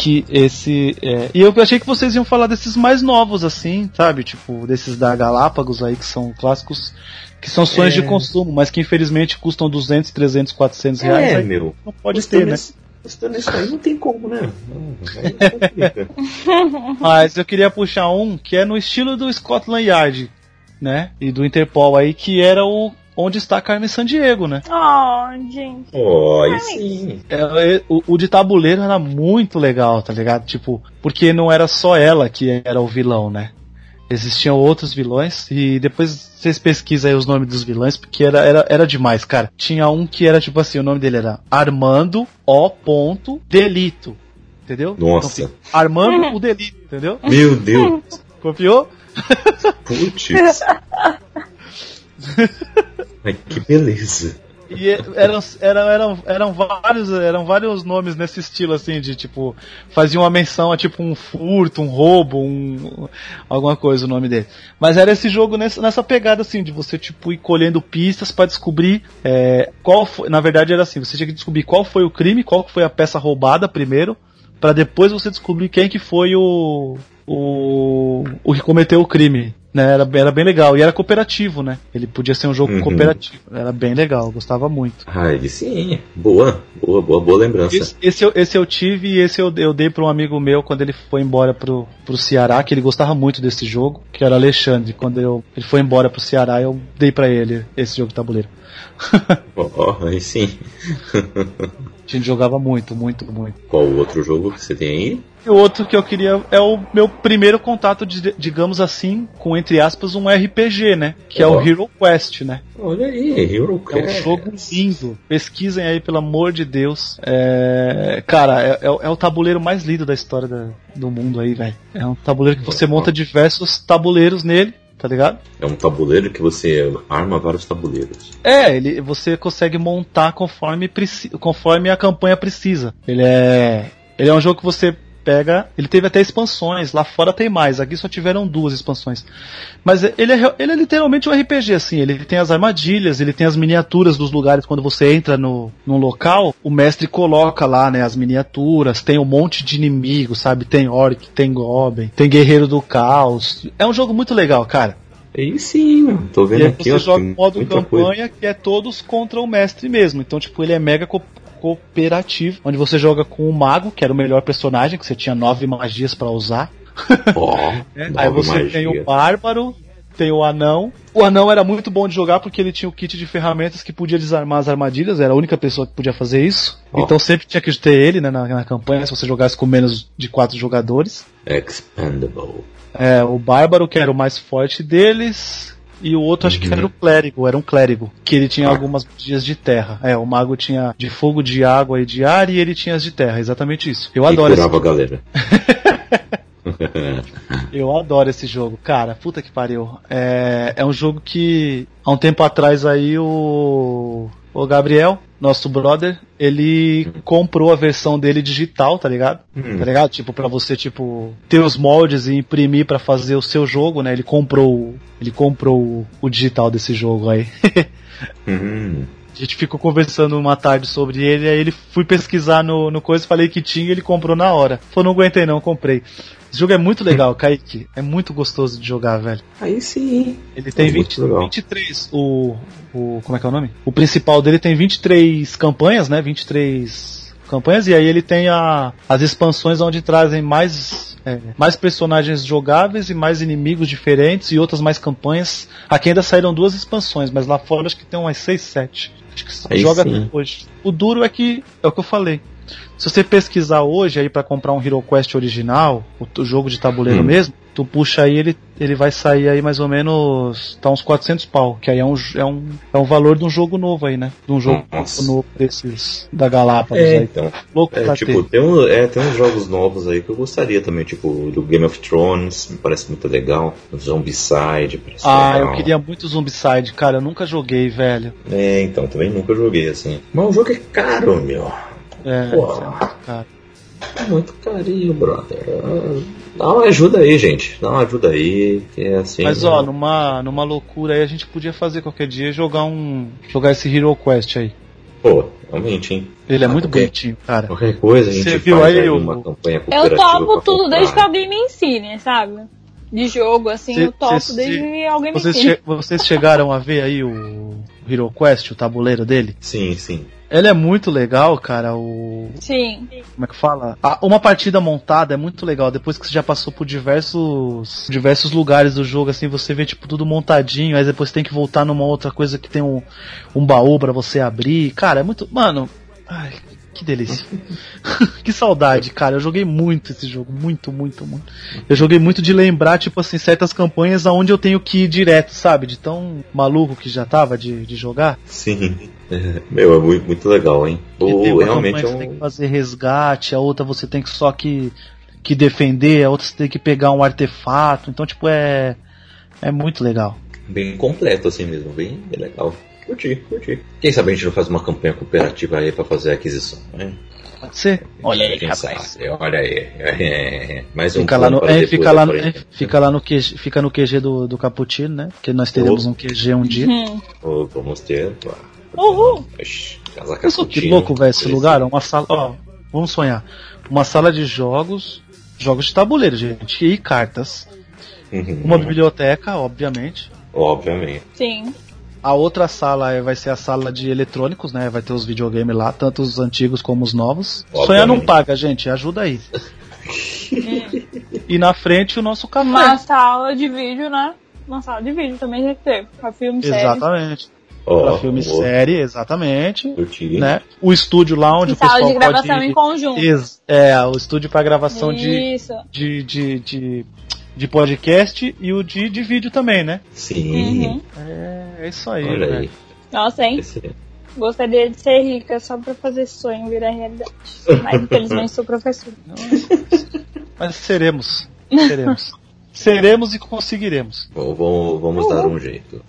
Que esse. é, E eu achei que vocês iam falar desses mais novos, assim, sabe? Tipo, desses da Galápagos aí, que são clássicos. Que são sonhos é... de consumo, mas que infelizmente custam 200, 300, 400 reais. É, meu. Não pode ter, né? Custando isso aí não tem como, né? mas eu queria puxar um que é no estilo do Scotland Yard, né? E do Interpol aí, que era o onde está Carmen Sandiego, né? Oh, gente. Oh, aí sim. É, o, o, de tabuleiro era muito legal, tá ligado? Tipo, porque não era só ela que era o vilão, né? Existiam outros vilões e depois vocês pesquisam aí os nomes dos vilões, porque era, era, era demais, cara. Tinha um que era tipo assim, o nome dele era Armando O. Ponto Delito. Entendeu? Nossa. Então, Armando o Delito, entendeu? Meu Deus. Copiou? Putz. Ai, que beleza. E eram, eram, eram, eram, vários, eram vários nomes nesse estilo, assim, de tipo, fazia uma menção a tipo um furto, um roubo, um, alguma coisa o nome dele. Mas era esse jogo nessa, nessa pegada, assim, de você tipo ir colhendo pistas para descobrir é, qual foi. Na verdade era assim, você tinha que descobrir qual foi o crime, qual foi a peça roubada primeiro, para depois você descobrir quem que foi o, o, o que cometeu o crime. Né, era, era bem legal. E era cooperativo, né? Ele podia ser um jogo uhum. cooperativo. Era bem legal, gostava muito. Ah, ele sim. Boa, boa, boa, boa lembrança. Esse, esse, eu, esse eu tive e esse eu, eu dei para um amigo meu quando ele foi embora pro, pro Ceará, que ele gostava muito desse jogo, que era Alexandre. Quando eu, ele foi embora pro Ceará, eu dei para ele esse jogo de tabuleiro. oh, aí sim. A gente jogava muito, muito, muito. Qual o outro jogo que você tem aí? E o outro que eu queria é o meu primeiro contato, de, digamos assim, com entre aspas, um RPG, né? Que oh. é o Hero Quest, né? Olha aí, Hero Quest. É um jogo lindo. Pesquisem aí, pelo amor de Deus. É... Cara, é, é, é o tabuleiro mais lindo da história da, do mundo aí, velho. É um tabuleiro que você monta diversos tabuleiros nele tá ligado? É um tabuleiro que você arma vários tabuleiros. É, ele, você consegue montar conforme, conforme a campanha precisa. Ele é, ele é um jogo que você pega. Ele teve até expansões, lá fora tem mais, aqui só tiveram duas expansões. Mas ele é, ele é literalmente um RPG, assim. Ele tem as armadilhas, ele tem as miniaturas dos lugares. Quando você entra no, num local, o mestre coloca lá, né, as miniaturas. Tem um monte de inimigos, sabe? Tem orc, tem goblin, tem guerreiro do caos. É um jogo muito legal, cara. Aí sim, mano. Tô vendo e aqui. Você joga o modo campanha coisa. que é todos contra o mestre mesmo. Então, tipo, ele é mega cooperativo, onde você joga com o mago, que era o melhor personagem, que você tinha nove magias para usar. Oh, é, aí você magia. tem o bárbaro, tem o anão. O anão era muito bom de jogar porque ele tinha o kit de ferramentas que podia desarmar as armadilhas, era a única pessoa que podia fazer isso. Oh. Então sempre tinha que ter ele né, na, na campanha, se você jogasse com menos de quatro jogadores. Expandable. É, o bárbaro, que era o mais forte deles. E o outro acho que era o clérigo, era um clérigo, que ele tinha ah. algumas magias de terra. É, o mago tinha de fogo, de água e de ar, e ele tinha as de terra, exatamente isso. Eu e adoro curava esse... a galera. Eu adoro esse jogo, cara. Puta que pariu. É, é um jogo que há um tempo atrás aí o o Gabriel, nosso brother, ele comprou a versão dele digital, tá ligado? Hum. Tá ligado? Tipo, pra você, tipo, ter os moldes e imprimir para fazer o seu jogo, né? Ele comprou, ele comprou o, digital desse jogo aí. hum. A gente ficou conversando uma tarde sobre ele, aí ele fui pesquisar no, no coisa, falei que tinha e ele comprou na hora. Falou, não aguentei não, comprei. Esse jogo é muito legal, Kaique. É muito gostoso de jogar, velho. Aí sim. Ele tem é 20, 23. O, o. Como é que é o nome? O principal dele tem 23 campanhas, né? 23 campanhas. E aí ele tem a, as expansões onde trazem mais é, mais personagens jogáveis e mais inimigos diferentes e outras mais campanhas. Aqui ainda saíram duas expansões, mas lá fora acho que tem umas 6, 7. Acho que Aí joga sim. hoje. O duro é que é o que eu falei. Se você pesquisar hoje aí para comprar um Hero Quest original, o, jogo de tabuleiro hum. mesmo, tu puxa aí, ele, ele vai sair aí mais ou menos, tá uns 400 pau, que aí é um, é um, é um valor de um jogo novo aí, né? De um jogo Nossa. novo desses, da Galápagos é, aí. Então, Louco é, tipo, ter. Tem, um, é, tem uns jogos novos aí que eu gostaria também, tipo, do Game of Thrones, me parece muito legal, o Zombicide, parece Ah, legal. eu queria muito Zombicide, cara, eu nunca joguei, velho. É, então, também nunca joguei, assim. Mas o jogo é caro, meu. É, Pô, cara. É muito carinho, brother. Dá uma ajuda aí, gente. Dá uma ajuda aí, que é assim. Mas ó, numa, numa loucura aí a gente podia fazer qualquer dia jogar um. jogar esse Hero Quest aí. Pô, realmente, hein? Ele é muito qualquer, bonitinho, cara. Qualquer coisa a gente Você viu faz aí uma campanha Eu topo tudo desde que alguém me ensine, sabe? de jogo, assim, cê, eu topo cê, desde alguém vocês, che vocês chegaram a ver aí o Hero Quest, o tabuleiro dele? Sim, sim. Ele é muito legal, cara. O. Sim. Como é que fala? uma partida montada é muito legal. Depois que você já passou por diversos diversos lugares do jogo, assim, você vê tipo tudo montadinho. Aí depois tem que voltar numa outra coisa que tem um, um baú para você abrir. Cara, é muito. Mano. Ai, que delícia. que saudade, cara. Eu joguei muito esse jogo. Muito, muito, muito. Eu joguei muito de lembrar, tipo assim, certas campanhas aonde eu tenho que ir direto, sabe? De tão maluco que já tava de, de jogar. Sim. Meu, é muito, muito legal, hein? Ou realmente é um... você tem que fazer resgate, a outra você tem que só que, que defender, a outra você tem que pegar um artefato. Então, tipo, é. É muito legal. Bem completo assim mesmo, bem, bem legal. Curti, curti. Quem sabe a gente não faz uma campanha cooperativa aí pra fazer a aquisição, né? Pode ser. Olha aí, rapaz. Sabe? Olha aí. Mais um fica lá no, é, fica lá, é, fica lá no QG, fica no QG do, do Caputino, né? Porque nós teremos oh. um QG um dia. Oh, vamos ter, claro. Uhul! Isso que louco, velho, esse lugar. Uma sala. Ó, vamos sonhar. Uma sala de jogos. Jogos de tabuleiro, gente. E cartas. Uhum. Uma biblioteca, obviamente. Obviamente. Sim. A outra sala vai ser a sala de eletrônicos, né? Vai ter os videogames lá, tanto os antigos como os novos. Obviamente. Sonhar não paga, gente. Ajuda aí. e na frente o nosso café. Uma sala de vídeo, né? Uma sala de vídeo também já ter. Pra filme Exatamente. Série. Oh, pra filme oh. série, exatamente. Né? O estúdio lá onde e o pessoal sala de gravação pode... em conjunto. É, o estúdio para gravação de, de, de, de, de, podcast e o de, de vídeo também, né? Sim. Uhum. É, é, isso aí. Olha aí. Nossa, hein? Gostaria de ser rica só pra fazer sonho virar realidade. Mas infelizmente sou professor. Mas seremos. Seremos. seremos e conseguiremos. Bom, vamos, vamos dar um jeito.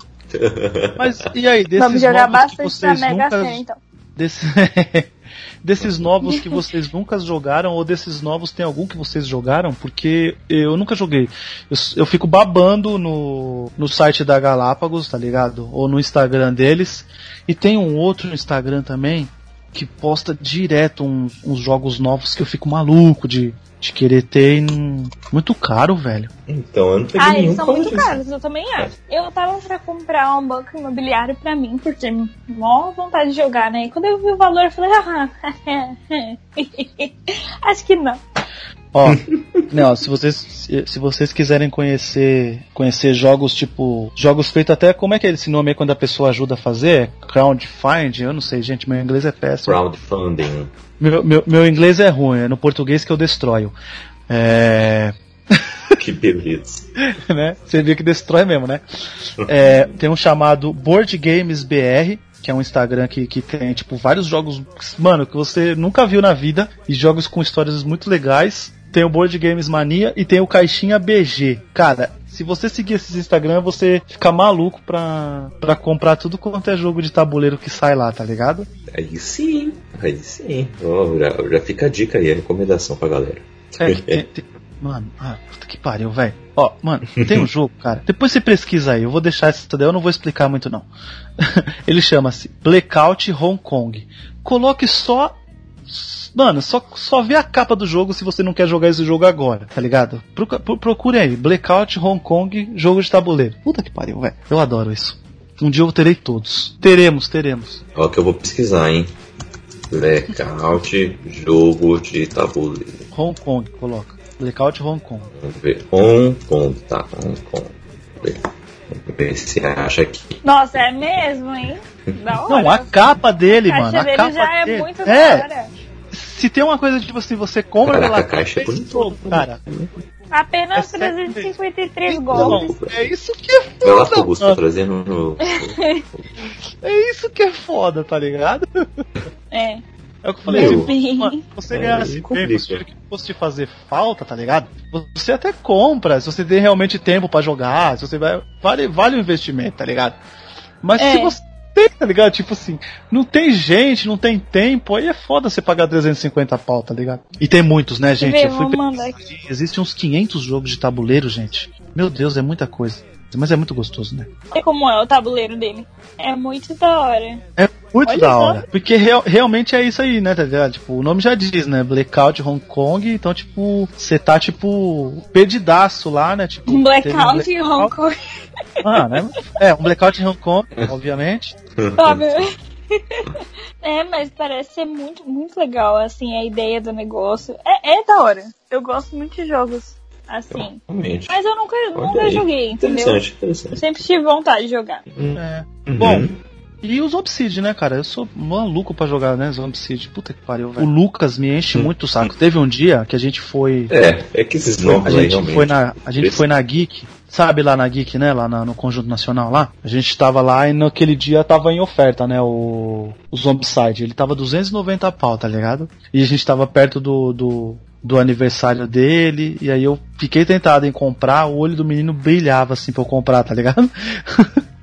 Mas e aí, desses Vamos jogar bastante Mega nunca... Sena, então. Desse... desses novos que vocês nunca jogaram, ou desses novos tem algum que vocês jogaram? Porque eu nunca joguei. Eu, eu fico babando no, no site da Galápagos, tá ligado? Ou no Instagram deles. E tem um outro Instagram também que posta direto um, uns jogos novos que eu fico maluco de, de querer ter muito caro, velho. Então, eu não peguei Ah, nenhum eles são muito disso. caros, eu também acho. Eu tava pra comprar um banco imobiliário pra mim, porque mó vontade de jogar, né? E quando eu vi o valor, eu falei, ah, acho que não. Ó, não, se vocês se vocês quiserem conhecer conhecer jogos tipo jogos feitos até como é que é esse nome aí quando a pessoa ajuda a fazer? Crowdfunding, eu não sei, gente, meu inglês é péssimo. Crowdfunding. Meu, meu, meu inglês é ruim, é no português que eu destroio. É que beleza. né? Você viu que destrói mesmo, né? É, tem um chamado Board Games BR, que é um Instagram que, que tem, tipo, vários jogos, mano, que você nunca viu na vida, e jogos com histórias muito legais tem o Board Games Mania e tem o Caixinha BG. Cara, se você seguir esses Instagram, você fica maluco pra, pra comprar tudo quanto é jogo de tabuleiro que sai lá, tá ligado? Aí sim, aí sim. Oh, já, já fica a dica aí, a recomendação pra galera. É, tem, tem, mano, ah, puta que pariu, velho. Ó, mano, tem um jogo, cara. Depois você pesquisa aí, eu vou deixar essa daí, eu não vou explicar muito não. Ele chama-se Blackout Hong Kong. Coloque só Mano, só, só vê a capa do jogo se você não quer jogar esse jogo agora, tá ligado? procure aí, Blackout Hong Kong, jogo de tabuleiro. Puta que pariu, velho. Eu adoro isso. Um dia eu terei todos. Teremos, teremos. Ó, que eu vou pesquisar, hein? Blackout, jogo de tabuleiro. Hong Kong, coloca. Blackout Hong Kong. Vamos ver. Hong Kong, tá, Hong Kong. Vamos se acha aqui. Nossa, é mesmo, hein? Da hora. Não, a capa dele, a mano. A dele capa já é dele. é muito é. se tem uma coisa tipo assim, você compra Caraca, pela caixa é bonito, cara. Apenas é 353 golpes. É isso que é foda. Lá, Augusto, tá trazendo no. é isso que é foda, tá ligado? É. É o que eu falei, Meu, tipo, mano, você é, ganhasse tempo, se que fosse te fazer falta, tá ligado? Você até compra, se você tem realmente tempo para jogar, se você vai. Vale, vale o investimento, tá ligado? Mas é. se você tem, tá ligado? Tipo assim, não tem gente, não tem tempo, aí é foda você pagar 350 pau, tá ligado? E tem muitos, né, gente? Vê, eu fui Existem uns 500 jogos de tabuleiro, gente. Meu Deus, é muita coisa. Mas é muito gostoso, né? É como é o tabuleiro dele. É muito da hora. É, Muito Olha da só. hora. Porque real, realmente é isso aí, né, tá ligado? Tipo, o nome já diz, né? Blackout Hong Kong, então, tipo, você tá, tipo, perdidaço lá, né? Tipo, um blackout em Hong Kong. Ah, né? É, um blackout em Hong Kong, obviamente. é, mas parece ser muito, muito legal, assim, a ideia do negócio. É, é da hora. Eu gosto muito de jogos assim. Realmente. Mas eu nunca, nunca joguei, entendeu? Interessante, interessante. Eu sempre tive vontade de jogar. É. Uhum. Bom, e os Obsidian, né, cara? Eu sou maluco pra jogar, né, Obsidian. Puta que pariu, velho. O Lucas me enche hum. muito o saco. Teve um dia que a gente foi. É, é que esses nomes a gente foi na A gente Esse... foi na Geek. Sabe lá na Geek, né? Lá na, no Conjunto Nacional lá. A gente tava lá e naquele dia tava em oferta, né? O, o Zombicide. Ele tava 290 pau, tá ligado? E a gente tava perto do, do, do aniversário dele, e aí eu fiquei tentado em comprar, o olho do menino brilhava assim pra eu comprar, tá ligado?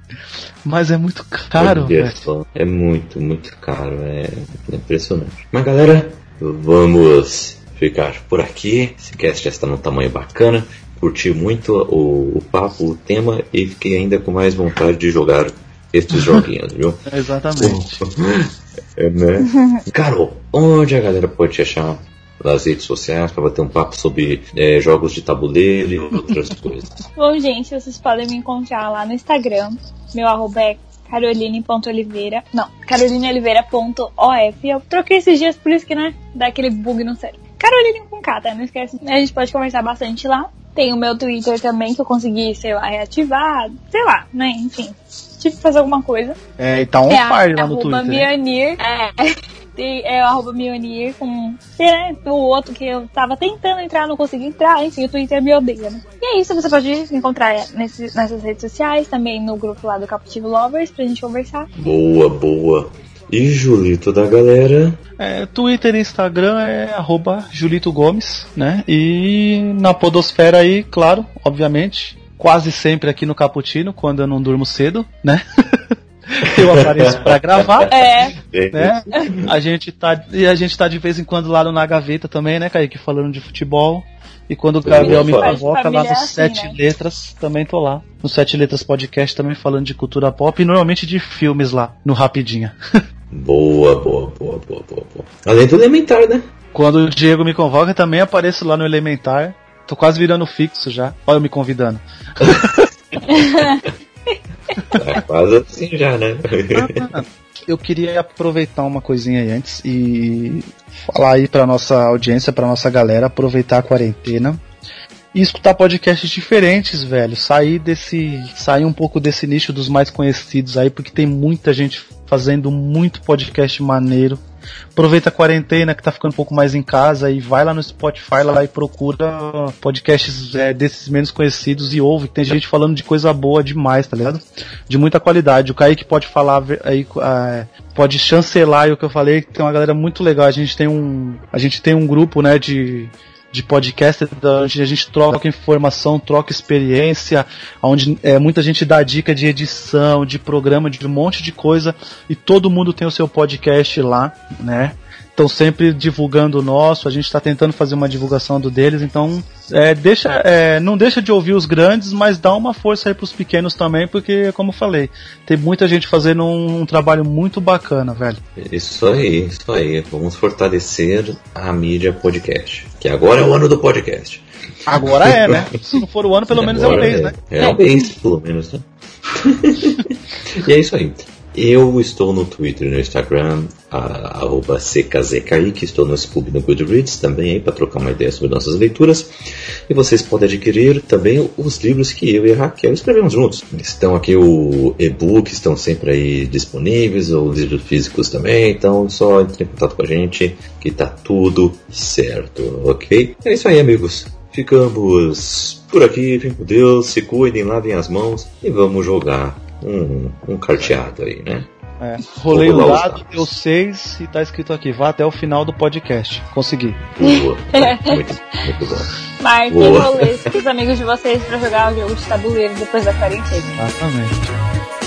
Mas é muito caro, velho. É muito, muito caro, é impressionante. Mas galera, vamos ficar por aqui. Esse cast já está num tamanho bacana. Curti muito o, o papo, o tema e fiquei ainda com mais vontade de jogar estes joguinhos, viu? Exatamente. é, né? Carol, onde a galera pode te achar nas redes sociais para bater um papo sobre é, jogos de tabuleiro e outras coisas. Bom, gente, vocês podem me encontrar lá no Instagram. Meu arroba é caroline.oliveira. Não, carolineoliveira.of. Eu troquei esses dias, por isso que, né, dá aquele bug no cérebro. Caroline com K, tá? Não esquece. A gente pode conversar bastante lá. Tem o meu Twitter também, que eu consegui, sei lá, reativar. Sei lá, né? Enfim. Tive que fazer alguma coisa. É, e tá on é, fire lá no Twitter. Mionir. Né? É é o arroba Mionir com né, o outro que eu tava tentando entrar, não consegui entrar, enfim, o Twitter me odeia, né? E é isso, você pode encontrar nesse, nessas redes sociais, também no grupo lá do Capitivo Lovers pra gente conversar. Boa, boa. E Julito da galera? É, Twitter e Instagram é arroba Julito Gomes, né? E na podosfera aí, claro, obviamente, quase sempre aqui no Caputino, quando eu não durmo cedo, né? eu apareço para gravar. É. Né? A gente tá e a gente tá de vez em quando lá no Na Gaveta também, né, Kaique, falando de futebol. E quando o Gabriel me convoca lá no assim, Sete né? Letras, também tô lá. No Sete Letras Podcast também falando de cultura pop e normalmente de filmes lá, no Rapidinha. boa, boa, boa, boa, boa, boa. Além do Elementar, né? Quando o Diego me convoca, também apareço lá no Elementar. Tô quase virando fixo já. Olha eu me convidando. É quase assim já, né? eu queria aproveitar uma coisinha aí antes e falar aí pra nossa audiência, pra nossa galera, aproveitar a quarentena e escutar podcasts diferentes, velho. Sair desse. sair um pouco desse nicho dos mais conhecidos aí, porque tem muita gente fazendo muito podcast maneiro. Aproveita a quarentena que tá ficando um pouco mais em casa e vai lá no Spotify lá e procura podcasts é, desses menos conhecidos e ouve. Tem gente falando de coisa boa demais, tá ligado? De muita qualidade. O Kaique pode falar aí, é, pode chancelar o que eu falei, tem uma galera muito legal. A gente tem um, a gente tem um grupo, né, de de podcast onde a gente troca informação, troca experiência, onde é, muita gente dá dica de edição, de programa, de um monte de coisa e todo mundo tem o seu podcast lá, né? Estão sempre divulgando o nosso, a gente está tentando fazer uma divulgação do deles, então é, deixa, é, não deixa de ouvir os grandes, mas dá uma força aí para os pequenos também, porque, como eu falei, tem muita gente fazendo um, um, trabalho muito bacana, velho. Isso aí, isso aí. Vamos fortalecer a mídia podcast, que agora é o ano do podcast. Agora é, né? Se não for o ano, pelo menos é um mês, é, né? É um mês, pelo menos, né? e é isso aí. Eu estou no Twitter e no Instagram, arroba CKZKaique, estou no Scoob no Goodreads também aí para trocar uma ideia sobre nossas leituras. E vocês podem adquirir também os livros que eu e a Raquel escrevemos juntos. Estão aqui o e-book, estão sempre aí disponíveis, os livros físicos também, então só entre em contato com a gente que tá tudo certo, ok? É isso aí, amigos. Ficamos por aqui, fiquem com Deus, se cuidem, lavem as mãos e vamos jogar um, um carteado aí, né? É, rolei o dado, deu 6 e tá escrito aqui, vá até o final do podcast. Consegui. Boa. muito, muito bom. Marquem rolês com os amigos de vocês pra jogar o jogo de tabuleiro depois da quarentena. Exatamente.